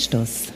Anstoß,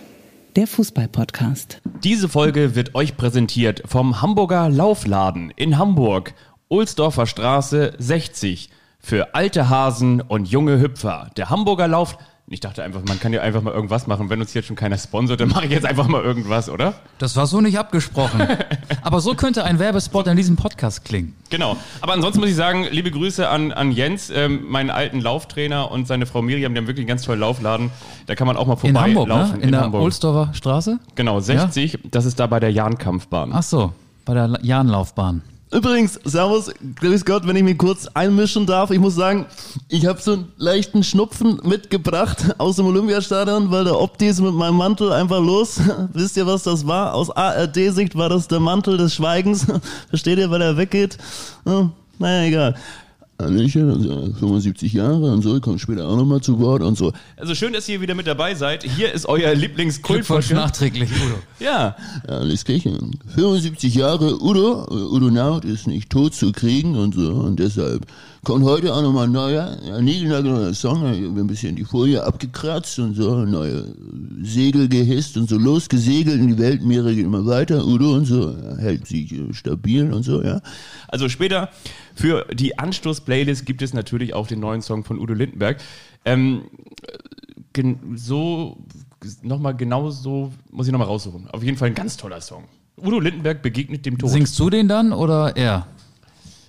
der Fußball-Podcast. Diese Folge wird euch präsentiert vom Hamburger Laufladen in Hamburg, Ohlsdorfer Straße 60. Für alte Hasen und junge Hüpfer. Der Hamburger Lauf. Ich dachte einfach, man kann ja einfach mal irgendwas machen. Wenn uns jetzt schon keiner sponsert, dann mache ich jetzt einfach mal irgendwas, oder? Das war so nicht abgesprochen. Aber so könnte ein Werbespot in diesem Podcast klingen. Genau. Aber ansonsten muss ich sagen, liebe Grüße an, an Jens, ähm, meinen alten Lauftrainer und seine Frau Miriam, die haben wirklich einen ganz tollen Laufladen. Da kann man auch mal In vorbei Hamburg, laufen. ne? In, der Ohlsdorfer Straße? Genau, 60. Das ist da bei der Jahnkampfbahn. Ach so, bei der La- Jahnlaufbahn. Übrigens, Servus, grüß Gott, wenn ich mich kurz einmischen darf. Ich muss sagen, ich habe so einen leichten Schnupfen mitgebracht aus dem Olympiastadion, weil der Opti ist mit meinem Mantel einfach los. Wisst ihr, was das war? Aus ARD-Sicht war das der Mantel des Schweigens. Versteht ihr, weil er weggeht? Hm, naja, egal. Hallöchen, also 75 Jahre und so, kommt später auch nochmal zu Wort und so. Also schön, dass ihr wieder mit dabei seid. Hier ist euer Lieblingskultfolge. nachträglich, Udo. Ja, Ja, alles Kirchen. 75 Jahre Udo, Udo Naut ist nicht tot zu kriegen und so und deshalb kommt heute auch nochmal ein neuer, ja, niegelnagelneuer Song, ein bisschen die Folie abgekratzt und so, neue Segel gehisst und so losgesegelt in die Weltmeere geht immer weiter, Udo und so, er hält sich äh, stabil und so, ja. also später für die Anstoß-Playlist gibt es natürlich auch den neuen Song von Udo Lindenberg. Ähm, so, nochmal genau so, muss ich nochmal raussuchen. Auf jeden Fall ein ganz toller Song. Udo Lindenberg begegnet dem Tod. Singst du den dann oder er?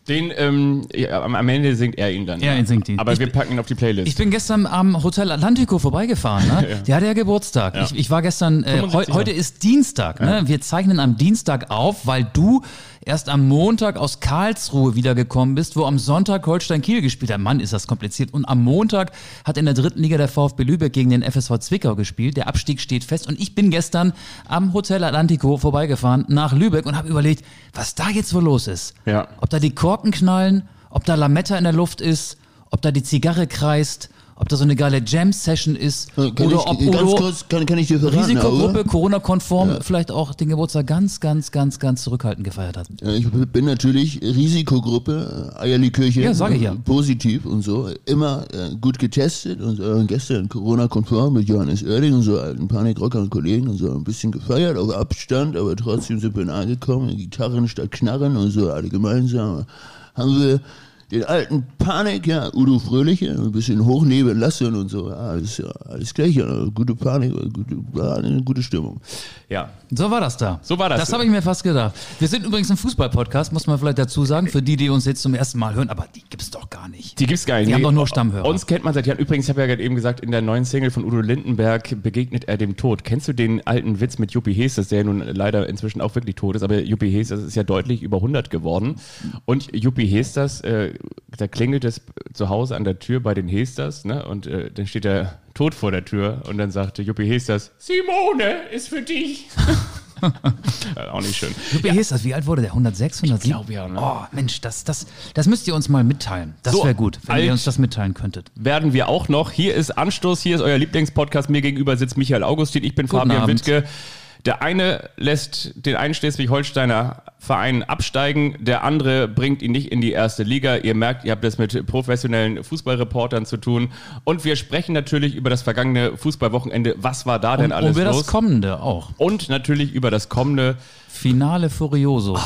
Den, ähm, ja, am, Ende singt er ihn dann. Er ja. singt ihn. Aber Ich wir packen ihn auf die Playlist. Ich bin gestern am Hotel Atlantico vorbeigefahren. Ne? Der hatte ja Geburtstag. Ja. Ich, ich war gestern, äh, heu, 75 heute ist Dienstag. Ne? Wir zeichnen am Dienstag auf, weil du erst am Montag aus Karlsruhe wiedergekommen bist, wo am Sonntag Holstein Kiel gespielt hat. Mann, ist das kompliziert. Und am Montag hat in der dritten Liga der VfB Lübeck gegen den FSV Zwickau gespielt. Der Abstieg steht fest. Und ich bin gestern am Hotel Atlantico vorbeigefahren nach Lübeck und habe überlegt, was da jetzt wohl los ist. Ja. Ob da die Korken knallen, ob da Lametta in der Luft ist, ob da die Zigarre kreist, ob da so eine geile Jam-Session ist Kann oder ich, ob Udo kurz, kann, kann verraten, Risikogruppe? Corona-konform, vielleicht auch den Geburtstag ganz, ganz, ganz, ganz zurückhaltend gefeiert hat. Ja, Ich bin natürlich Risikogruppe, äh, Eierlikörchen, Ja, sag ich ja. äh, positiv und so, immer äh, gut getestet und äh, gestern Corona-konform mit Johannes Oerding und so alten Panikrocker und Kollegen und so ein bisschen gefeiert, auf Abstand, aber trotzdem sind wir nahe gekommen, Gitarren statt Knarren und so, alle gemeinsam haben wir den alten Panik, ja, Udo Fröhliche, ein bisschen hochnebeln lassen und so, ja, alles, ja, alles gleich, ja, gute Panik, gute, eine gute Stimmung. ja. So war das da. So war das. Das habe ich mir fast gedacht. Wir sind übrigens ein Fußball-Podcast, muss man vielleicht dazu sagen, für die, die uns jetzt zum ersten Mal hören, aber die gibt's doch gar nicht. Die gibt's gar nicht. Die haben Nee, doch nur Stammhörer. Uns kennt man seit Jahren. Übrigens, ich habe ja gerade eben gesagt, in der neuen Single von Udo Lindenberg begegnet er dem Tod. Kennst du den alten Witz mit Juppie Hestas, der ja nun leider inzwischen auch wirklich tot ist, aber Juppie Hestas ist ja deutlich über 100 geworden. Und Juppie Hestas, äh, da klingelt es zu Hause an der Tür bei den Hestas, ne? Und äh, dann steht er tot vor der Tür und dann sagte Juppie Hestas, Simone ist für dich. Äh, auch nicht schön. Wie hieß das? Wie alt wurde der? 106, 107? glaub ja, ne? Oh, Mensch, das, das, das müsst ihr uns mal mitteilen. Das So wäre gut, wenn ihr uns das mitteilen könntet. werden wir auch noch. Hier ist Anstoß, hier ist euer Lieblingspodcast. Mir gegenüber sitzt Michael Augustin, ich bin Guten Fabian Abend. Wittke. Der eine lässt den einen Schleswig-Holsteiner Verein absteigen, der andere bringt ihn nicht in die erste Liga. Ihr merkt, ihr habt das mit professionellen Fußballreportern zu tun. Und wir sprechen natürlich über das vergangene Fußballwochenende. Was war da denn Und alles über los? das Kommende auch. Und natürlich über das kommende. Finale Furioso.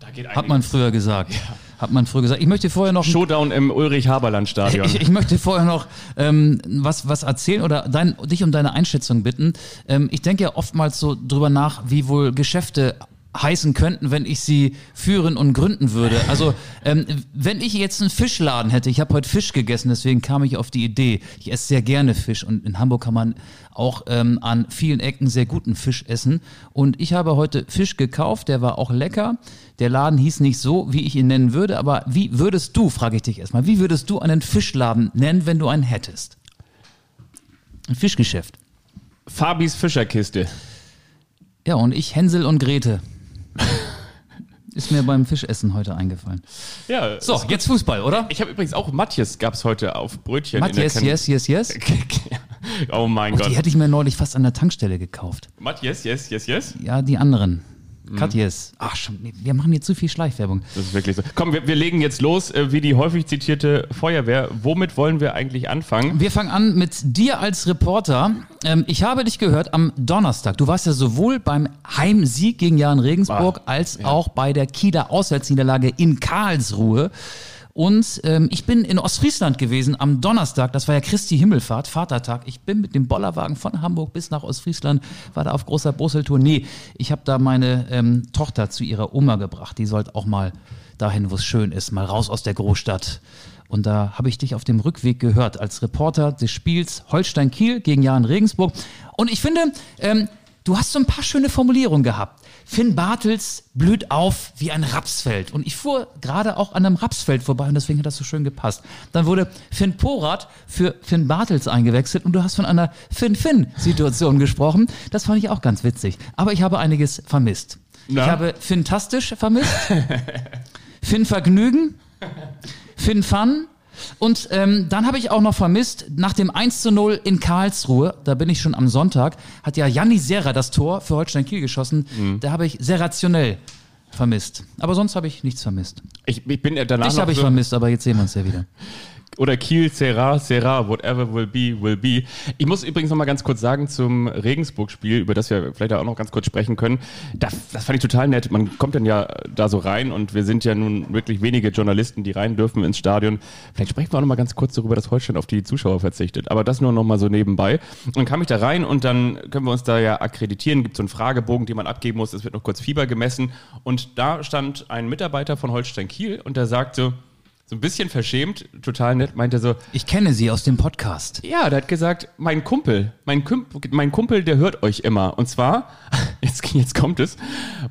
Da geht Hat man früher gesagt. Hat man früher gesagt. Ich möchte vorher noch Showdown im Ulrich-Haberland-Stadion. Ich, ich möchte vorher noch ähm, was, was erzählen oder dein, dich um deine Einschätzung bitten. Ähm, ich denke ja oftmals so drüber nach, wie wohl Geschäfte heißen könnten, wenn ich sie führen und gründen würde. Also ähm, wenn ich jetzt einen Fischladen hätte, ich habe heute Fisch gegessen, deswegen kam ich auf die Idee. Ich esse sehr gerne Fisch und in Hamburg kann man auch ähm, an vielen Ecken sehr guten Fisch essen. Und ich habe heute Fisch gekauft, der war auch lecker. Der Laden hieß nicht so, wie ich ihn nennen würde, aber wie würdest du, frage ich dich erstmal, wie würdest du einen Fischladen nennen, wenn du einen hättest? Ein Fischgeschäft. Fabis Fischerkiste. Ja, und ich Hänsel und Grete. Ist mir beim Fischessen heute eingefallen. Ja, So, jetzt Fußball, oder? Ich habe übrigens auch Matthias gab's heute auf Brötchen. Matthias, yes, yes, yes. oh mein Oh, Gott. die hätte ich mir neulich fast an der Tankstelle gekauft. Matthias, yes, yes, yes. Ja, die anderen. Katjes. Ach, schon, wir machen hier zu viel Schleichwerbung. Das ist wirklich so. Komm, wir, wir legen jetzt los, äh, wie die häufig zitierte Feuerwehr. Womit wollen wir eigentlich anfangen? Wir fangen an mit dir als Reporter. Ähm, ich habe dich gehört am Donnerstag. Du warst ja sowohl beim Heimsieg gegen Jan Regensburg Ah, als auch bei der Kieler Auswärtsniederlage in Karlsruhe. Und ähm, ich bin in Ostfriesland gewesen am Donnerstag. Das war ja Christi Himmelfahrt, Vatertag. Ich bin mit dem Bollerwagen von Hamburg bis nach Ostfriesland, war da auf großer Brüsseltour. Nee, ich habe da meine ähm, Tochter zu ihrer Oma gebracht. Die sollte auch mal dahin, wo es schön ist, mal raus aus der Großstadt. Und da habe ich dich auf dem Rückweg gehört als Reporter des Spiels Holstein-Kiel gegen Jan Regensburg. Und ich finde, ähm, du hast so ein paar schöne Formulierungen gehabt. Finn Bartels blüht auf wie ein Rapsfeld. Und ich fuhr gerade auch an einem Rapsfeld vorbei und deswegen hat das so schön gepasst. Dann wurde Finn Porat für Finn Bartels eingewechselt und du hast von einer Finn-Finn-Situation gesprochen. Das fand ich auch ganz witzig. Aber ich habe einiges vermisst. Na? Ich habe Fantastisch vermisst. Finn Vergnügen. Finn Fun. Und ähm, dann habe ich auch noch vermisst, nach dem 1 zu 0 in Karlsruhe, da bin ich schon am Sonntag, hat ja Janni Serra das Tor für Holstein Kiel geschossen. Da habe ich sehr rationell vermisst. Aber sonst habe ich nichts vermisst. Ich, ich bin danach Dich habe ich so, vermisst, aber jetzt sehen wir uns ja wieder. Oder Kiel, Serra, Serra, whatever will be, will be. Ich muss übrigens noch mal ganz kurz sagen zum Regensburg-Spiel, über das wir vielleicht auch noch ganz kurz sprechen können. Das, das fand ich total nett. Man kommt dann ja da so rein und wir sind ja nun wirklich wenige Journalisten, die rein dürfen ins Stadion. Vielleicht sprechen wir auch noch mal ganz kurz darüber, dass Holstein auf die Zuschauer verzichtet. Aber das nur noch mal so nebenbei. Und dann kam ich da rein und dann können wir uns da ja akkreditieren. Gibt so einen Fragebogen, den man abgeben muss. Es wird noch kurz Fieber gemessen. Und da stand ein Mitarbeiter von Holstein Kiel und der sagte, so ein bisschen verschämt, total nett, meinte so, Ich kenne sie aus dem Podcast. ja, der hat gesagt, mein Kumpel, mein, Kümp mein Kumpel, der hört euch immer. Und zwar, jetzt, jetzt kommt es,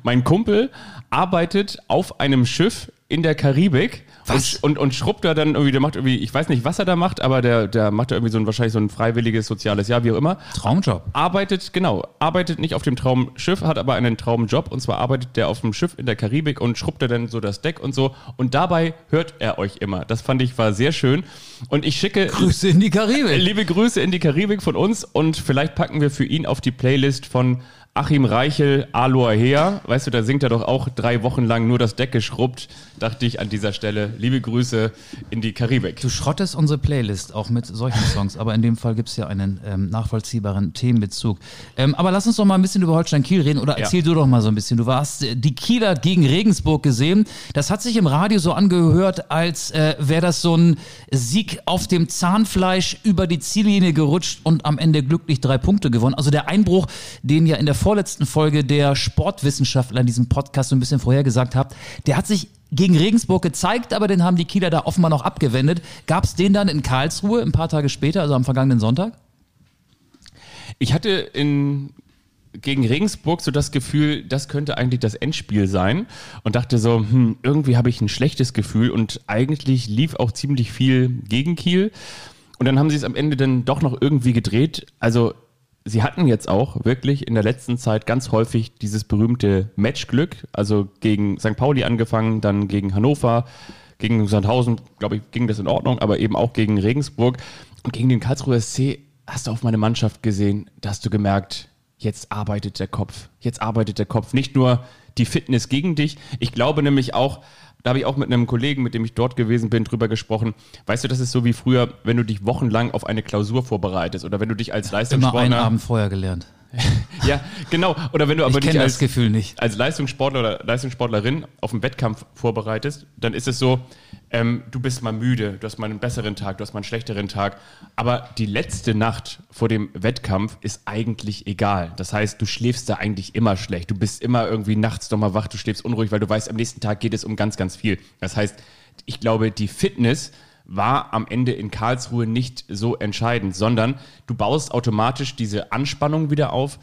mein Kumpel arbeitet auf einem Schiff in der Karibik Was? Und, und, und schrubbt da dann irgendwie, der macht irgendwie, ich weiß nicht, was er da macht, aber der, der macht da irgendwie so ein, wahrscheinlich so ein freiwilliges soziales Jahr, wie auch immer. Traumjob. Arbeitet, genau, arbeitet nicht auf dem Traumschiff, hat aber einen Traumjob und zwar arbeitet der auf dem Schiff in der Karibik und schrubbt er dann so das Deck und so und dabei hört er euch immer. Das fand ich war sehr schön und ich schicke Grüße in die Karibik. Liebe Grüße in die Karibik von uns und vielleicht packen wir für ihn auf die Playlist von Achim Reichel, Aloha Hea. Weißt du, da singt er doch auch drei Wochen lang nur das Deck geschrubbt. Dachte ich an dieser Stelle. Liebe Grüße in die Karibik. Du schrottest unsere Playlist auch mit solchen Songs, aber in dem Fall gibt es ja einen ähm, nachvollziehbaren Themenbezug. Ähm, aber lass uns doch mal ein bisschen über Holstein Kiel reden oder Ja. erzähl du doch mal so ein bisschen. Du warst äh, die Kieler gegen Regensburg gesehen. Das hat sich im Radio so angehört, als äh, wäre das so ein Sieg auf dem Zahnfleisch über die Ziellinie gerutscht und am Ende glücklich drei Punkte gewonnen. Also der Einbruch, den ja in der vorletzten Folge der Sportwissenschaftler in diesem Podcast so ein bisschen vorhergesagt hat, der hat sich gegen Regensburg gezeigt, aber den haben die Kieler da offenbar noch abgewendet. Gab es den dann in Karlsruhe ein paar Tage später, also am vergangenen Sonntag? Ich hatte in gegen Regensburg so das Gefühl, das könnte eigentlich das Endspiel sein und dachte so, hm, irgendwie habe ich ein schlechtes Gefühl und eigentlich lief auch ziemlich viel gegen Kiel und dann haben sie es am Ende dann doch noch irgendwie gedreht. Also sie hatten jetzt auch wirklich in der letzten Zeit ganz häufig dieses berühmte Matchglück, also gegen St. Pauli angefangen, dann gegen Hannover, gegen Sandhausen, glaube ich, ging das in Ordnung, aber eben auch gegen Regensburg. Und gegen den Karlsruher SC hast du auf meine Mannschaft gesehen, da hast du gemerkt, jetzt arbeitet der Kopf, jetzt arbeitet der Kopf, nicht nur die Fitness gegen dich, ich glaube nämlich auch, da habe ich auch mit einem Kollegen, mit dem ich dort gewesen bin, drüber gesprochen. Weißt du, das ist so wie früher, wenn du dich wochenlang auf eine Klausur vorbereitest oder wenn du dich als Immer einen Leistungssportler Abend vorher gelernt. Ja, genau. Oder wenn du aber Ich dich kenne das als, Gefühl nicht. als Leistungssportler oder Leistungssportlerin auf einen Wettkampf vorbereitest, dann ist es so, ähm, du bist mal müde, du hast mal einen besseren Tag, du hast mal einen schlechteren Tag. Aber die letzte Nacht vor dem Wettkampf ist eigentlich egal. Das heißt, du schläfst da eigentlich immer schlecht. Du bist immer irgendwie nachts nochmal wach, du schläfst unruhig, weil du weißt, am nächsten Tag geht es um ganz, ganz viel. Das heißt, ich glaube, die Fitness war am Ende in Karlsruhe nicht so entscheidend, sondern du baust automatisch diese Anspannung wieder auf.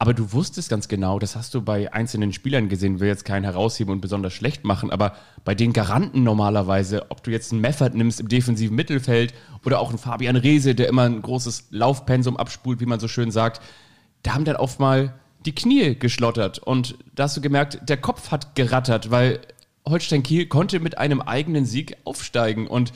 Aber du wusstest ganz genau, das hast du bei einzelnen Spielern gesehen, will jetzt keinen herausheben und besonders schlecht machen, aber bei den Garanten normalerweise, ob du jetzt einen Meffert nimmst im defensiven Mittelfeld oder auch einen Fabian Reese, der immer ein großes Laufpensum abspult, wie man so schön sagt, da haben dann oft mal die Knie geschlottert und da hast du gemerkt, der Kopf hat gerattert, weil Holstein Kiel konnte mit einem eigenen Sieg aufsteigen und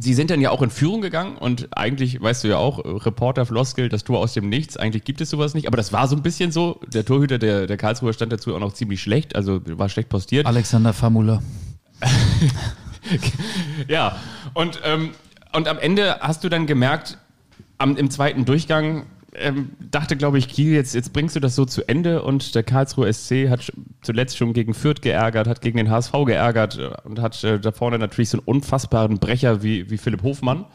Sie sind dann ja auch in Führung gegangen und eigentlich, weißt du ja auch, Reporter-Floskel, das Tor aus dem Nichts, eigentlich gibt es sowas nicht, aber das war so ein bisschen so. Der Torhüter der, der Karlsruher stand dazu auch noch ziemlich schlecht, also war schlecht postiert. Alexander Famula. ja, und, ähm, und am Ende hast du dann gemerkt, am, im zweiten Durchgang ähm, dachte, glaube ich, Kiel, jetzt, jetzt bringst du das so zu Ende und der Karlsruhe SC hat zuletzt schon gegen Fürth geärgert, hat gegen den HSV geärgert äh, und hat äh, da vorne natürlich so einen unfassbaren Brecher wie, wie Philipp Hofmann.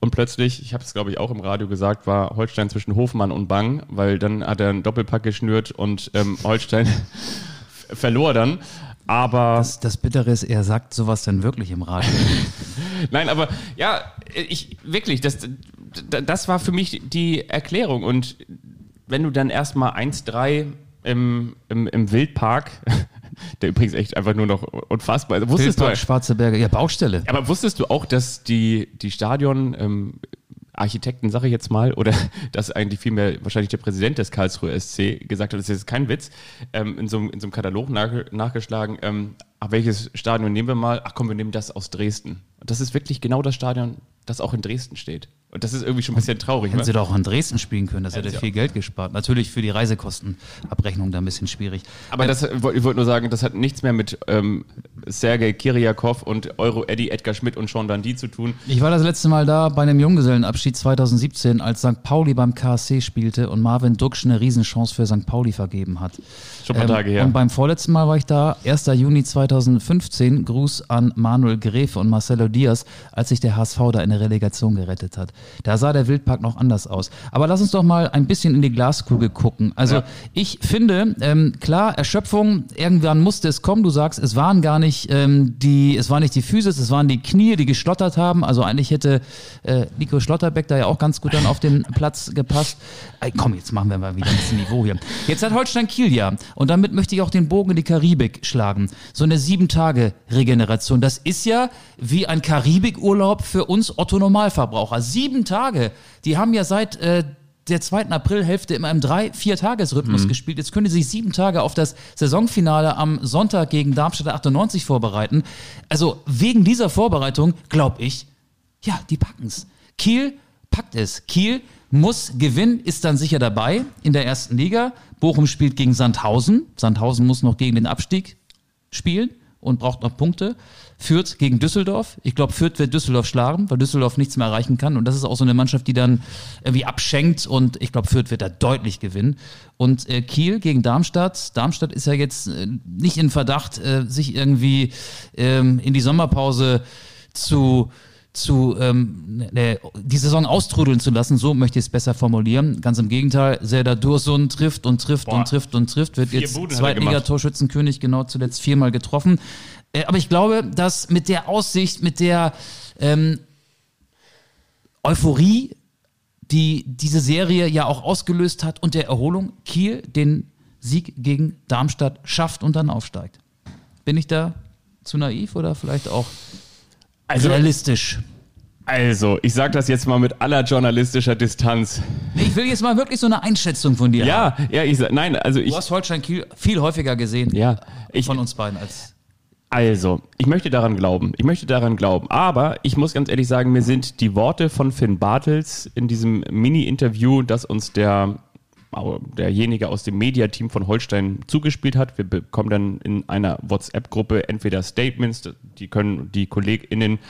Und plötzlich, ich habe es glaube ich auch im Radio gesagt, war Holstein zwischen Hofmann und Bang, weil dann hat er einen Doppelpack geschnürt und ähm, Holstein verlor dann. Aber Das, das Bittere ist, er sagt sowas dann wirklich im Radio. Nein, aber ja, ich wirklich, das, das war für mich die Erklärung. Und wenn du dann erstmal 1-3 im, im, im Wildpark, der übrigens echt einfach nur noch unfassbar ist, wusstest Wildpark, du, Schwarze Berge, ja, Baustelle. aber wusstest du auch, dass die, die Stadion, ähm, Architekten, sage ich jetzt mal, oder dass eigentlich vielmehr wahrscheinlich der Präsident des Karlsruher SC gesagt hat, das ist jetzt kein Witz, ähm, in, so, einem- in so einem Katalog nach, nachgeschlagen, ähm, ach, welches Stadion nehmen wir mal? Ach komm, wir nehmen das aus Dresden. Und das ist wirklich genau das Stadion, das auch in Dresden steht. Und das ist irgendwie schon ein bisschen traurig. Hätten ne? sie doch auch in Dresden spielen können, das hätte viel Geld gespart. Natürlich für die Reisekostenabrechnung da ein bisschen schwierig. Aber das, ich wollte nur sagen, das hat nichts mehr mit ähm, Sergei Kiriakov und Euro Eddie, Edgar Schmidt und Sean Dundee zu tun. Ich war das letzte Mal da bei einem Junggesellenabschied 2017, als St. Pauli beim KSC spielte und Marvin Duksch eine Riesenchance für St. Pauli vergeben hat. Schon ein paar Tage her. Und beim vorletzten Mal war ich da, 1. Juni 2015, Gruß an Manuel Gräfe und Marcelo Diaz, als sich der HSV da in der Relegation gerettet hat. Da sah der Wildpark noch anders aus. Aber lass uns doch mal ein bisschen in die Glaskugel gucken. Also Ja. ich finde, ähm, klar, Erschöpfung, irgendwann musste es kommen. Du sagst, es waren gar nicht ähm, die, es war nicht die Physis, es waren die Knie, die geschlottert haben. Also eigentlich hätte äh, Nico Schlotterbeck da ja auch ganz gut dann auf den Platz gepasst. Ey, komm, jetzt machen wir mal wieder ein bisschen Niveau hier. Jetzt hat Holstein Kiel ja, und damit möchte ich auch den Bogen in die Karibik schlagen. So eine Sieben-Tage-Regeneration. Das ist ja wie ein Karibikurlaub für uns Otto-Normalverbraucher. Sieben Tage. Die haben ja seit äh, der zweiten Aprilhälfte immer im drei, vier Tagesrhythmus gespielt. Jetzt können die sich sieben Tage auf das Saisonfinale am Sonntag gegen Darmstadt 98 vorbereiten. Also wegen dieser Vorbereitung glaube ich, ja, die packen's. Kiel packt es. Kiel muss gewinnen, ist dann sicher dabei in der ersten Liga. Bochum spielt gegen Sandhausen. Sandhausen muss noch gegen den Abstieg spielen und braucht noch Punkte. Fürth gegen Düsseldorf. Ich glaube, Fürth wird Düsseldorf schlagen, weil Düsseldorf nichts mehr erreichen kann. Und das ist auch so eine Mannschaft, die dann irgendwie abschenkt. Und ich glaube, Fürth wird da deutlich gewinnen. Und äh, Kiel gegen Darmstadt. Darmstadt ist ja jetzt äh, nicht in Verdacht, äh, sich irgendwie ähm, in die Sommerpause zu zu ähm, ne, die Saison austrudeln zu lassen, so möchte ich es besser formulieren. Ganz im Gegenteil, Serdar Dursun trifft und trifft Boah. und trifft und trifft, wird Vier jetzt. Zweitliga-Torschützenkönig, genau zuletzt viermal getroffen. Äh, aber ich glaube, dass mit der Aussicht, mit der ähm, Euphorie, die diese Serie ja auch ausgelöst hat und der Erholung, Kiel den Sieg gegen Darmstadt schafft und dann aufsteigt. Bin ich da zu naiv oder vielleicht auch Also, realistisch? also, ich sage das jetzt mal mit aller journalistischer Distanz. Ich will jetzt mal wirklich so eine Einschätzung von dir. haben. Ja, ja, ich sag, nein, also Du ich, hast Holstein Kiel viel häufiger gesehen ja, ich, von uns beiden als Also, ich möchte daran glauben. Ich möchte daran glauben. Aber ich muss ganz ehrlich sagen, mir sind die Worte von Finn Bartels in diesem Mini-Interview, das uns der derjenige aus dem Mediateam von Holstein zugespielt hat. Wir bekommen dann in einer WhatsApp-Gruppe entweder Statements, die können die KollegInnen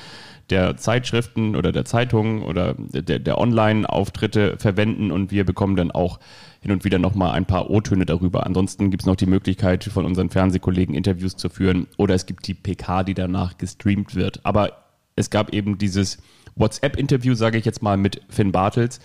der Zeitschriften oder der Zeitungen oder der, der Online-Auftritte verwenden und wir bekommen dann auch hin und wieder nochmal ein paar O-Töne darüber. Ansonsten gibt es noch die Möglichkeit, von unseren Fernsehkollegen Interviews zu führen oder es gibt die PK, die danach gestreamt wird. Aber es gab eben dieses WhatsApp-Interview, sage ich jetzt mal, mit Finn Bartels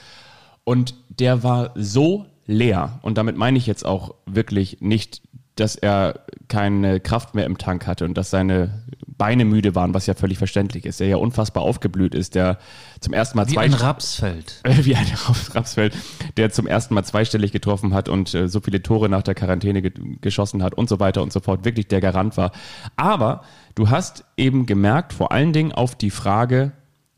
und der war so leer. Und damit meine ich jetzt auch wirklich nicht, dass er keine Kraft mehr im Tank hatte und dass seine Beine müde waren, was ja völlig verständlich ist. Der ja unfassbar aufgeblüht ist, der zum ersten Mal wie ein Rapsfeld. äh, wie ein Raps- Rapsfeld, der zum ersten Mal zweistellig getroffen hat und äh, so viele Tore nach der Quarantäne ge geschossen hat und so weiter und so fort, wirklich der Garant war. Aber du hast eben gemerkt, vor allen Dingen auf die Frage,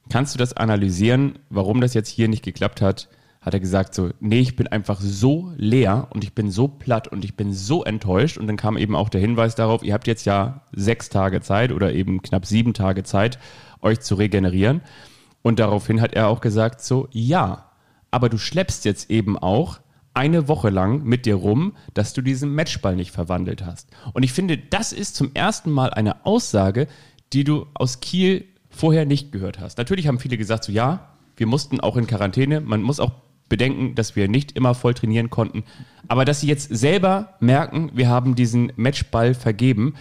kannst du das analysieren, warum das jetzt hier nicht geklappt hat, hat er gesagt so, nee, ich bin einfach so leer und ich bin so platt und ich bin so enttäuscht. Und dann kam eben auch der Hinweis darauf, ihr habt jetzt ja sechs Tage Zeit oder eben knapp sieben Tage Zeit, euch zu regenerieren. Und daraufhin hat er auch gesagt so, ja, aber du schleppst jetzt eben auch eine Woche lang mit dir rum, dass du diesen Matchball nicht verwandelt hast. Und ich finde, das ist zum ersten Mal eine Aussage, die du aus Kiel vorher nicht gehört hast. Natürlich haben viele gesagt, so ja, wir mussten auch in Quarantäne. Man muss auch bedenken, dass wir nicht immer voll trainieren konnten. Aber dass sie jetzt selber merken, wir haben diesen Matchball vergeben.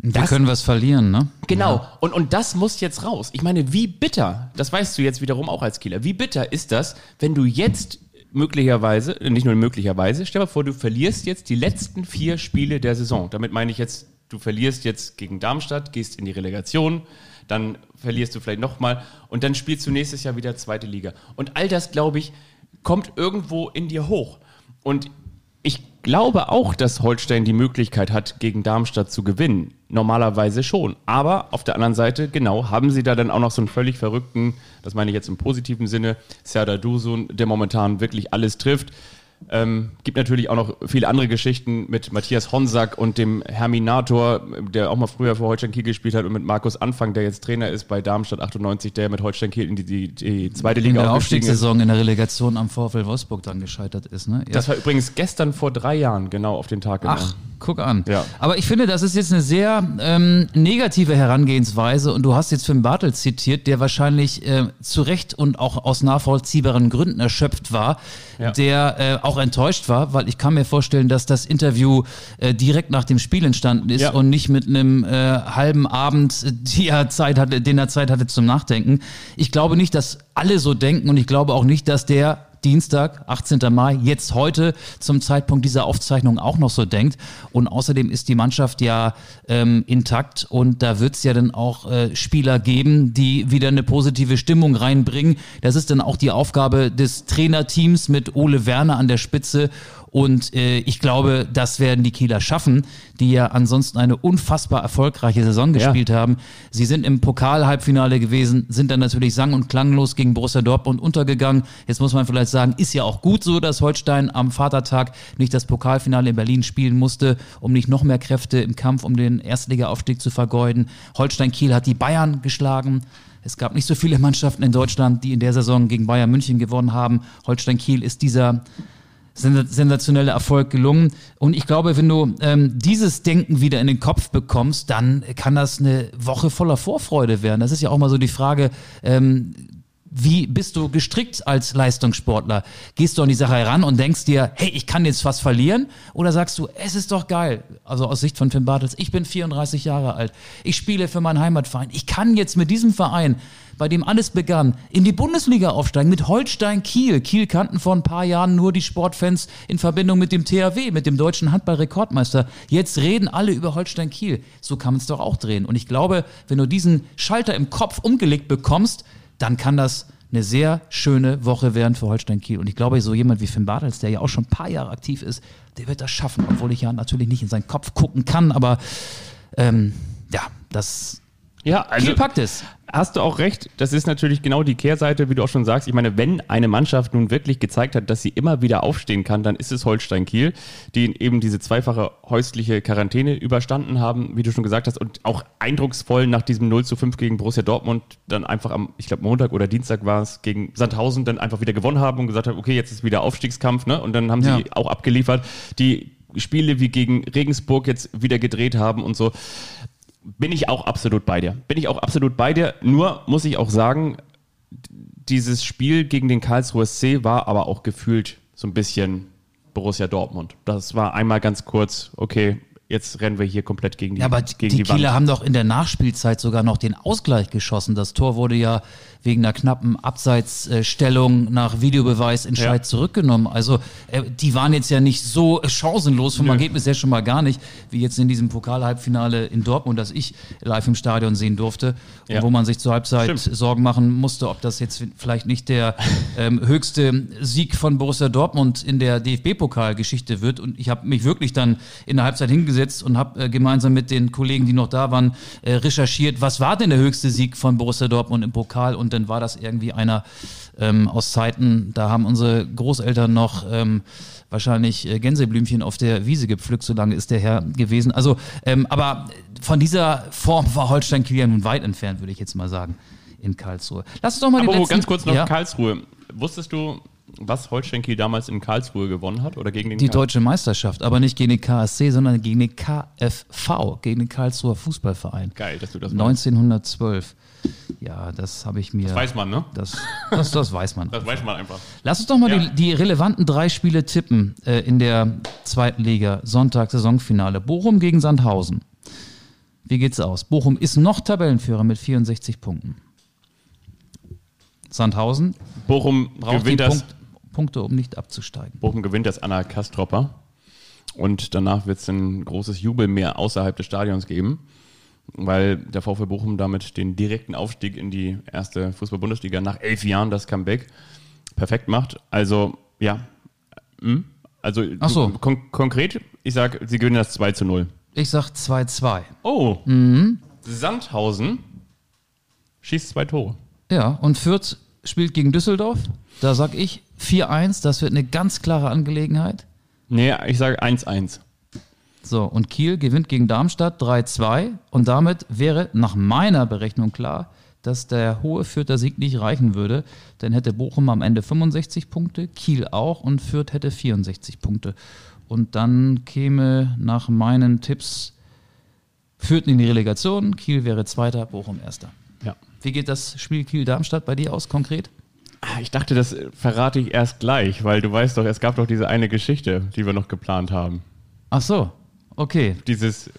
Da können wir es verlieren, ne? Genau. Ja. Und, und das muss jetzt raus. Ich meine, wie bitter, das weißt du jetzt wiederum auch als Kieler, wie bitter ist das, wenn du jetzt möglicherweise, nicht nur möglicherweise, stell dir vor, du verlierst jetzt die letzten vier Spiele der Saison. Damit meine ich jetzt, du verlierst jetzt gegen Darmstadt, gehst in die Relegation, dann verlierst du vielleicht nochmal und dann spielst du nächstes Jahr wieder zweite Liga. Und all das, glaube ich, kommt irgendwo in dir hoch. Und ich glaube auch, dass Holstein die Möglichkeit hat, gegen Darmstadt zu gewinnen. Normalerweise schon. Aber auf der anderen Seite, genau, haben sie da dann auch noch so einen völlig verrückten, das meine ich jetzt im positiven Sinne, Serdar Dusun, der momentan wirklich alles trifft. Ähm, gibt natürlich auch noch viele andere Geschichten mit Matthias Honsack und dem Herminator, der auch mal früher für Holstein Kiel gespielt hat und mit Markus Anfang, der jetzt Trainer ist bei Darmstadt 98, der mit Holstein Kiel in die, die, die zweite Liga in der Aufstiegssaison in der Relegation am VfL Wolfsburg dann gescheitert ist. Ne? Ja. Das war übrigens gestern vor drei Jahren genau auf den Tag genau. Ach, guck an. Ja. Aber ich finde, das ist jetzt eine sehr ähm, negative Herangehensweise und du hast jetzt Finn Bartel zitiert, der wahrscheinlich äh, zu Recht und auch aus nachvollziehbaren Gründen erschöpft war, ja. der äh, auch enttäuscht war, weil ich kann mir vorstellen, dass das Interview äh, direkt nach dem Spiel entstanden ist ja. und nicht mit einem äh, halben Abend, die er Zeit hatte, den er Zeit hatte zum Nachdenken. Ich glaube nicht, dass alle so denken und ich glaube auch nicht, dass der Dienstag, 18. Mai, jetzt heute zum Zeitpunkt dieser Aufzeichnung auch noch so denkt. Und außerdem ist die Mannschaft ja ähm, intakt und da wird es ja dann auch äh, Spieler geben, die wieder eine positive Stimmung reinbringen. Das ist dann auch die Aufgabe des Trainerteams mit Ole Werner an der Spitze und äh, ich glaube, das werden die Kieler schaffen, die ja ansonsten eine unfassbar erfolgreiche Saison gespielt ja. haben. Sie sind im Pokal-Halbfinale gewesen, sind dann natürlich sang- und klanglos gegen Borussia Dortmund untergegangen. Jetzt muss man vielleicht sagen, ist ja auch gut so, dass Holstein am Vatertag nicht das Pokalfinale in Berlin spielen musste, um nicht noch mehr Kräfte im Kampf um den Erstliga-Aufstieg zu vergeuden. Holstein Kiel hat die Bayern geschlagen. Es gab nicht so viele Mannschaften in Deutschland, die in der Saison gegen Bayern München gewonnen haben. Holstein Kiel ist dieser sensationeller Erfolg gelungen. Und ich glaube, wenn du ähm, dieses Denken wieder in den Kopf bekommst, dann kann das eine Woche voller Vorfreude werden. Das ist ja auch mal so die Frage, ähm, wie bist du gestrickt als Leistungssportler? Gehst du an die Sache heran und denkst dir, hey, ich kann jetzt was verlieren? Oder sagst du, es ist doch geil? Also aus Sicht von Finn Bartels, ich bin 34 Jahre alt. Ich spiele für meinen Heimatverein. Ich kann jetzt mit diesem Verein, bei dem alles begann, in die Bundesliga aufsteigen mit Holstein Kiel. Kiel kannten vor ein paar Jahren nur die Sportfans in Verbindung mit dem THW, mit dem deutschen Handballrekordmeister. Jetzt reden alle über Holstein Kiel. So kann man es doch auch drehen. Und ich glaube, wenn du diesen Schalter im Kopf umgelegt bekommst, dann kann das eine sehr schöne Woche werden für Holstein Kiel. Und ich glaube, so jemand wie Finn Bartels, der ja auch schon ein paar Jahre aktiv ist, der wird das schaffen, obwohl ich ja natürlich nicht in seinen Kopf gucken kann. Aber ähm, ja, das ja, also, Kiel packt es hast du auch recht. Das ist natürlich genau die Kehrseite, wie du auch schon sagst. Ich meine, wenn eine Mannschaft nun wirklich gezeigt hat, dass sie immer wieder aufstehen kann, dann ist es Holstein Kiel, die eben diese zweifache häusliche Quarantäne überstanden haben, wie du schon gesagt hast, und auch eindrucksvoll nach diesem 0 zu 5 gegen Borussia Dortmund dann einfach am, ich glaube, Montag oder Dienstag war es, gegen Sandhausen dann einfach wieder gewonnen haben und gesagt haben, okay, jetzt ist wieder Aufstiegskampf, ne? Und dann haben ja. sie auch abgeliefert. Die Spiele wie gegen Regensburg jetzt wieder gedreht haben und so bin ich auch absolut bei dir. Bin ich auch absolut bei dir. Nur muss ich auch sagen, dieses Spiel gegen den Karlsruher SC war aber auch gefühlt so ein bisschen Borussia Dortmund. Das war einmal ganz kurz, okay, jetzt rennen wir hier komplett gegen die, ja, aber gegen die, die Kieler haben doch in der Nachspielzeit sogar noch den Ausgleich geschossen. Das Tor wurde ja wegen einer knappen Abseitsstellung nach Videobeweisentscheid ja. zurückgenommen. Also äh, die waren jetzt ja nicht so chancenlos vom Nö. Ergebnis her schon mal gar nicht, wie jetzt in diesem Pokalhalbfinale in Dortmund, das ich live im Stadion sehen durfte, ja. wo man sich zur Halbzeit Stimmt. Sorgen machen musste, ob das jetzt vielleicht nicht der ähm, höchste Sieg von Borussia Dortmund in der DFB-Pokalgeschichte wird. Und ich habe mich wirklich dann in der Halbzeit hingesetzt gesetzt und habe äh, gemeinsam mit den Kollegen, die noch da waren, äh, recherchiert, was war denn der höchste Sieg von Borussia Dortmund im Pokal und dann war das irgendwie einer ähm, aus Zeiten, da haben unsere Großeltern noch ähm, wahrscheinlich äh, Gänseblümchen auf der Wiese gepflückt, so lange ist der Herr gewesen. Also, ähm, aber von dieser Form war Holstein Kiel nun weit entfernt, würde ich jetzt mal sagen, in Karlsruhe. Lass uns doch mal Aber den letzten, ganz kurz noch ja, Karlsruhe. Wusstest du, was Holstein Kiel damals in Karlsruhe gewonnen hat oder gegen den die Karl- deutsche Meisterschaft, aber nicht gegen den KSC, sondern gegen den KFV, gegen den Karlsruher Fußballverein. Geil, dass du das weißt. 1912. Ja, das habe ich mir. Das weiß man, ne? Das, das, das weiß man. Das weiß man einfach. Lass uns doch mal Ja. die, die relevanten drei Spiele tippen äh, in der zweiten Liga. Sonntag Saisonfinale. Bochum gegen Sandhausen. Wie geht's aus? Bochum ist noch Tabellenführer mit 64 Punkten. Sandhausen Bochum gewinnt, das, Punkt, Punkte, um nicht abzusteigen. Bochum gewinnt das Anna Kastropper. Und danach wird es ein großes Jubelmeer außerhalb des Stadions geben, weil der VfL Bochum damit den direkten Aufstieg in die erste Fußball-Bundesliga nach elf Jahren das Comeback perfekt macht. Also, ja. Hm? Also, so. kon konkret, ich sag, sie gewinnen das 2 zu 0. Ich sag 2-2. Oh. Mhm. Sandhausen schießt zwei Tore. Ja, und Fürth spielt gegen Düsseldorf. Da sag ich 4-1. Das wird eine ganz klare Angelegenheit. Nee, ich sage 1-1. So, und Kiel gewinnt gegen Darmstadt 3-2 und damit wäre nach meiner Berechnung klar, dass der hohe Fürther Sieg nicht reichen würde. Dann hätte Bochum am Ende 65 Punkte, Kiel auch und Fürth hätte 64 Punkte. Und dann käme nach meinen Tipps Fürth in die Relegation, Kiel wäre Zweiter, Bochum Erster. Ja. Wie geht das Spiel Kiel-Darmstadt bei dir aus konkret? Ah, Ich dachte, das verrate ich erst gleich, weil du weißt doch, es gab doch diese eine Geschichte, die wir noch geplant haben. Ach so, okay. Dieses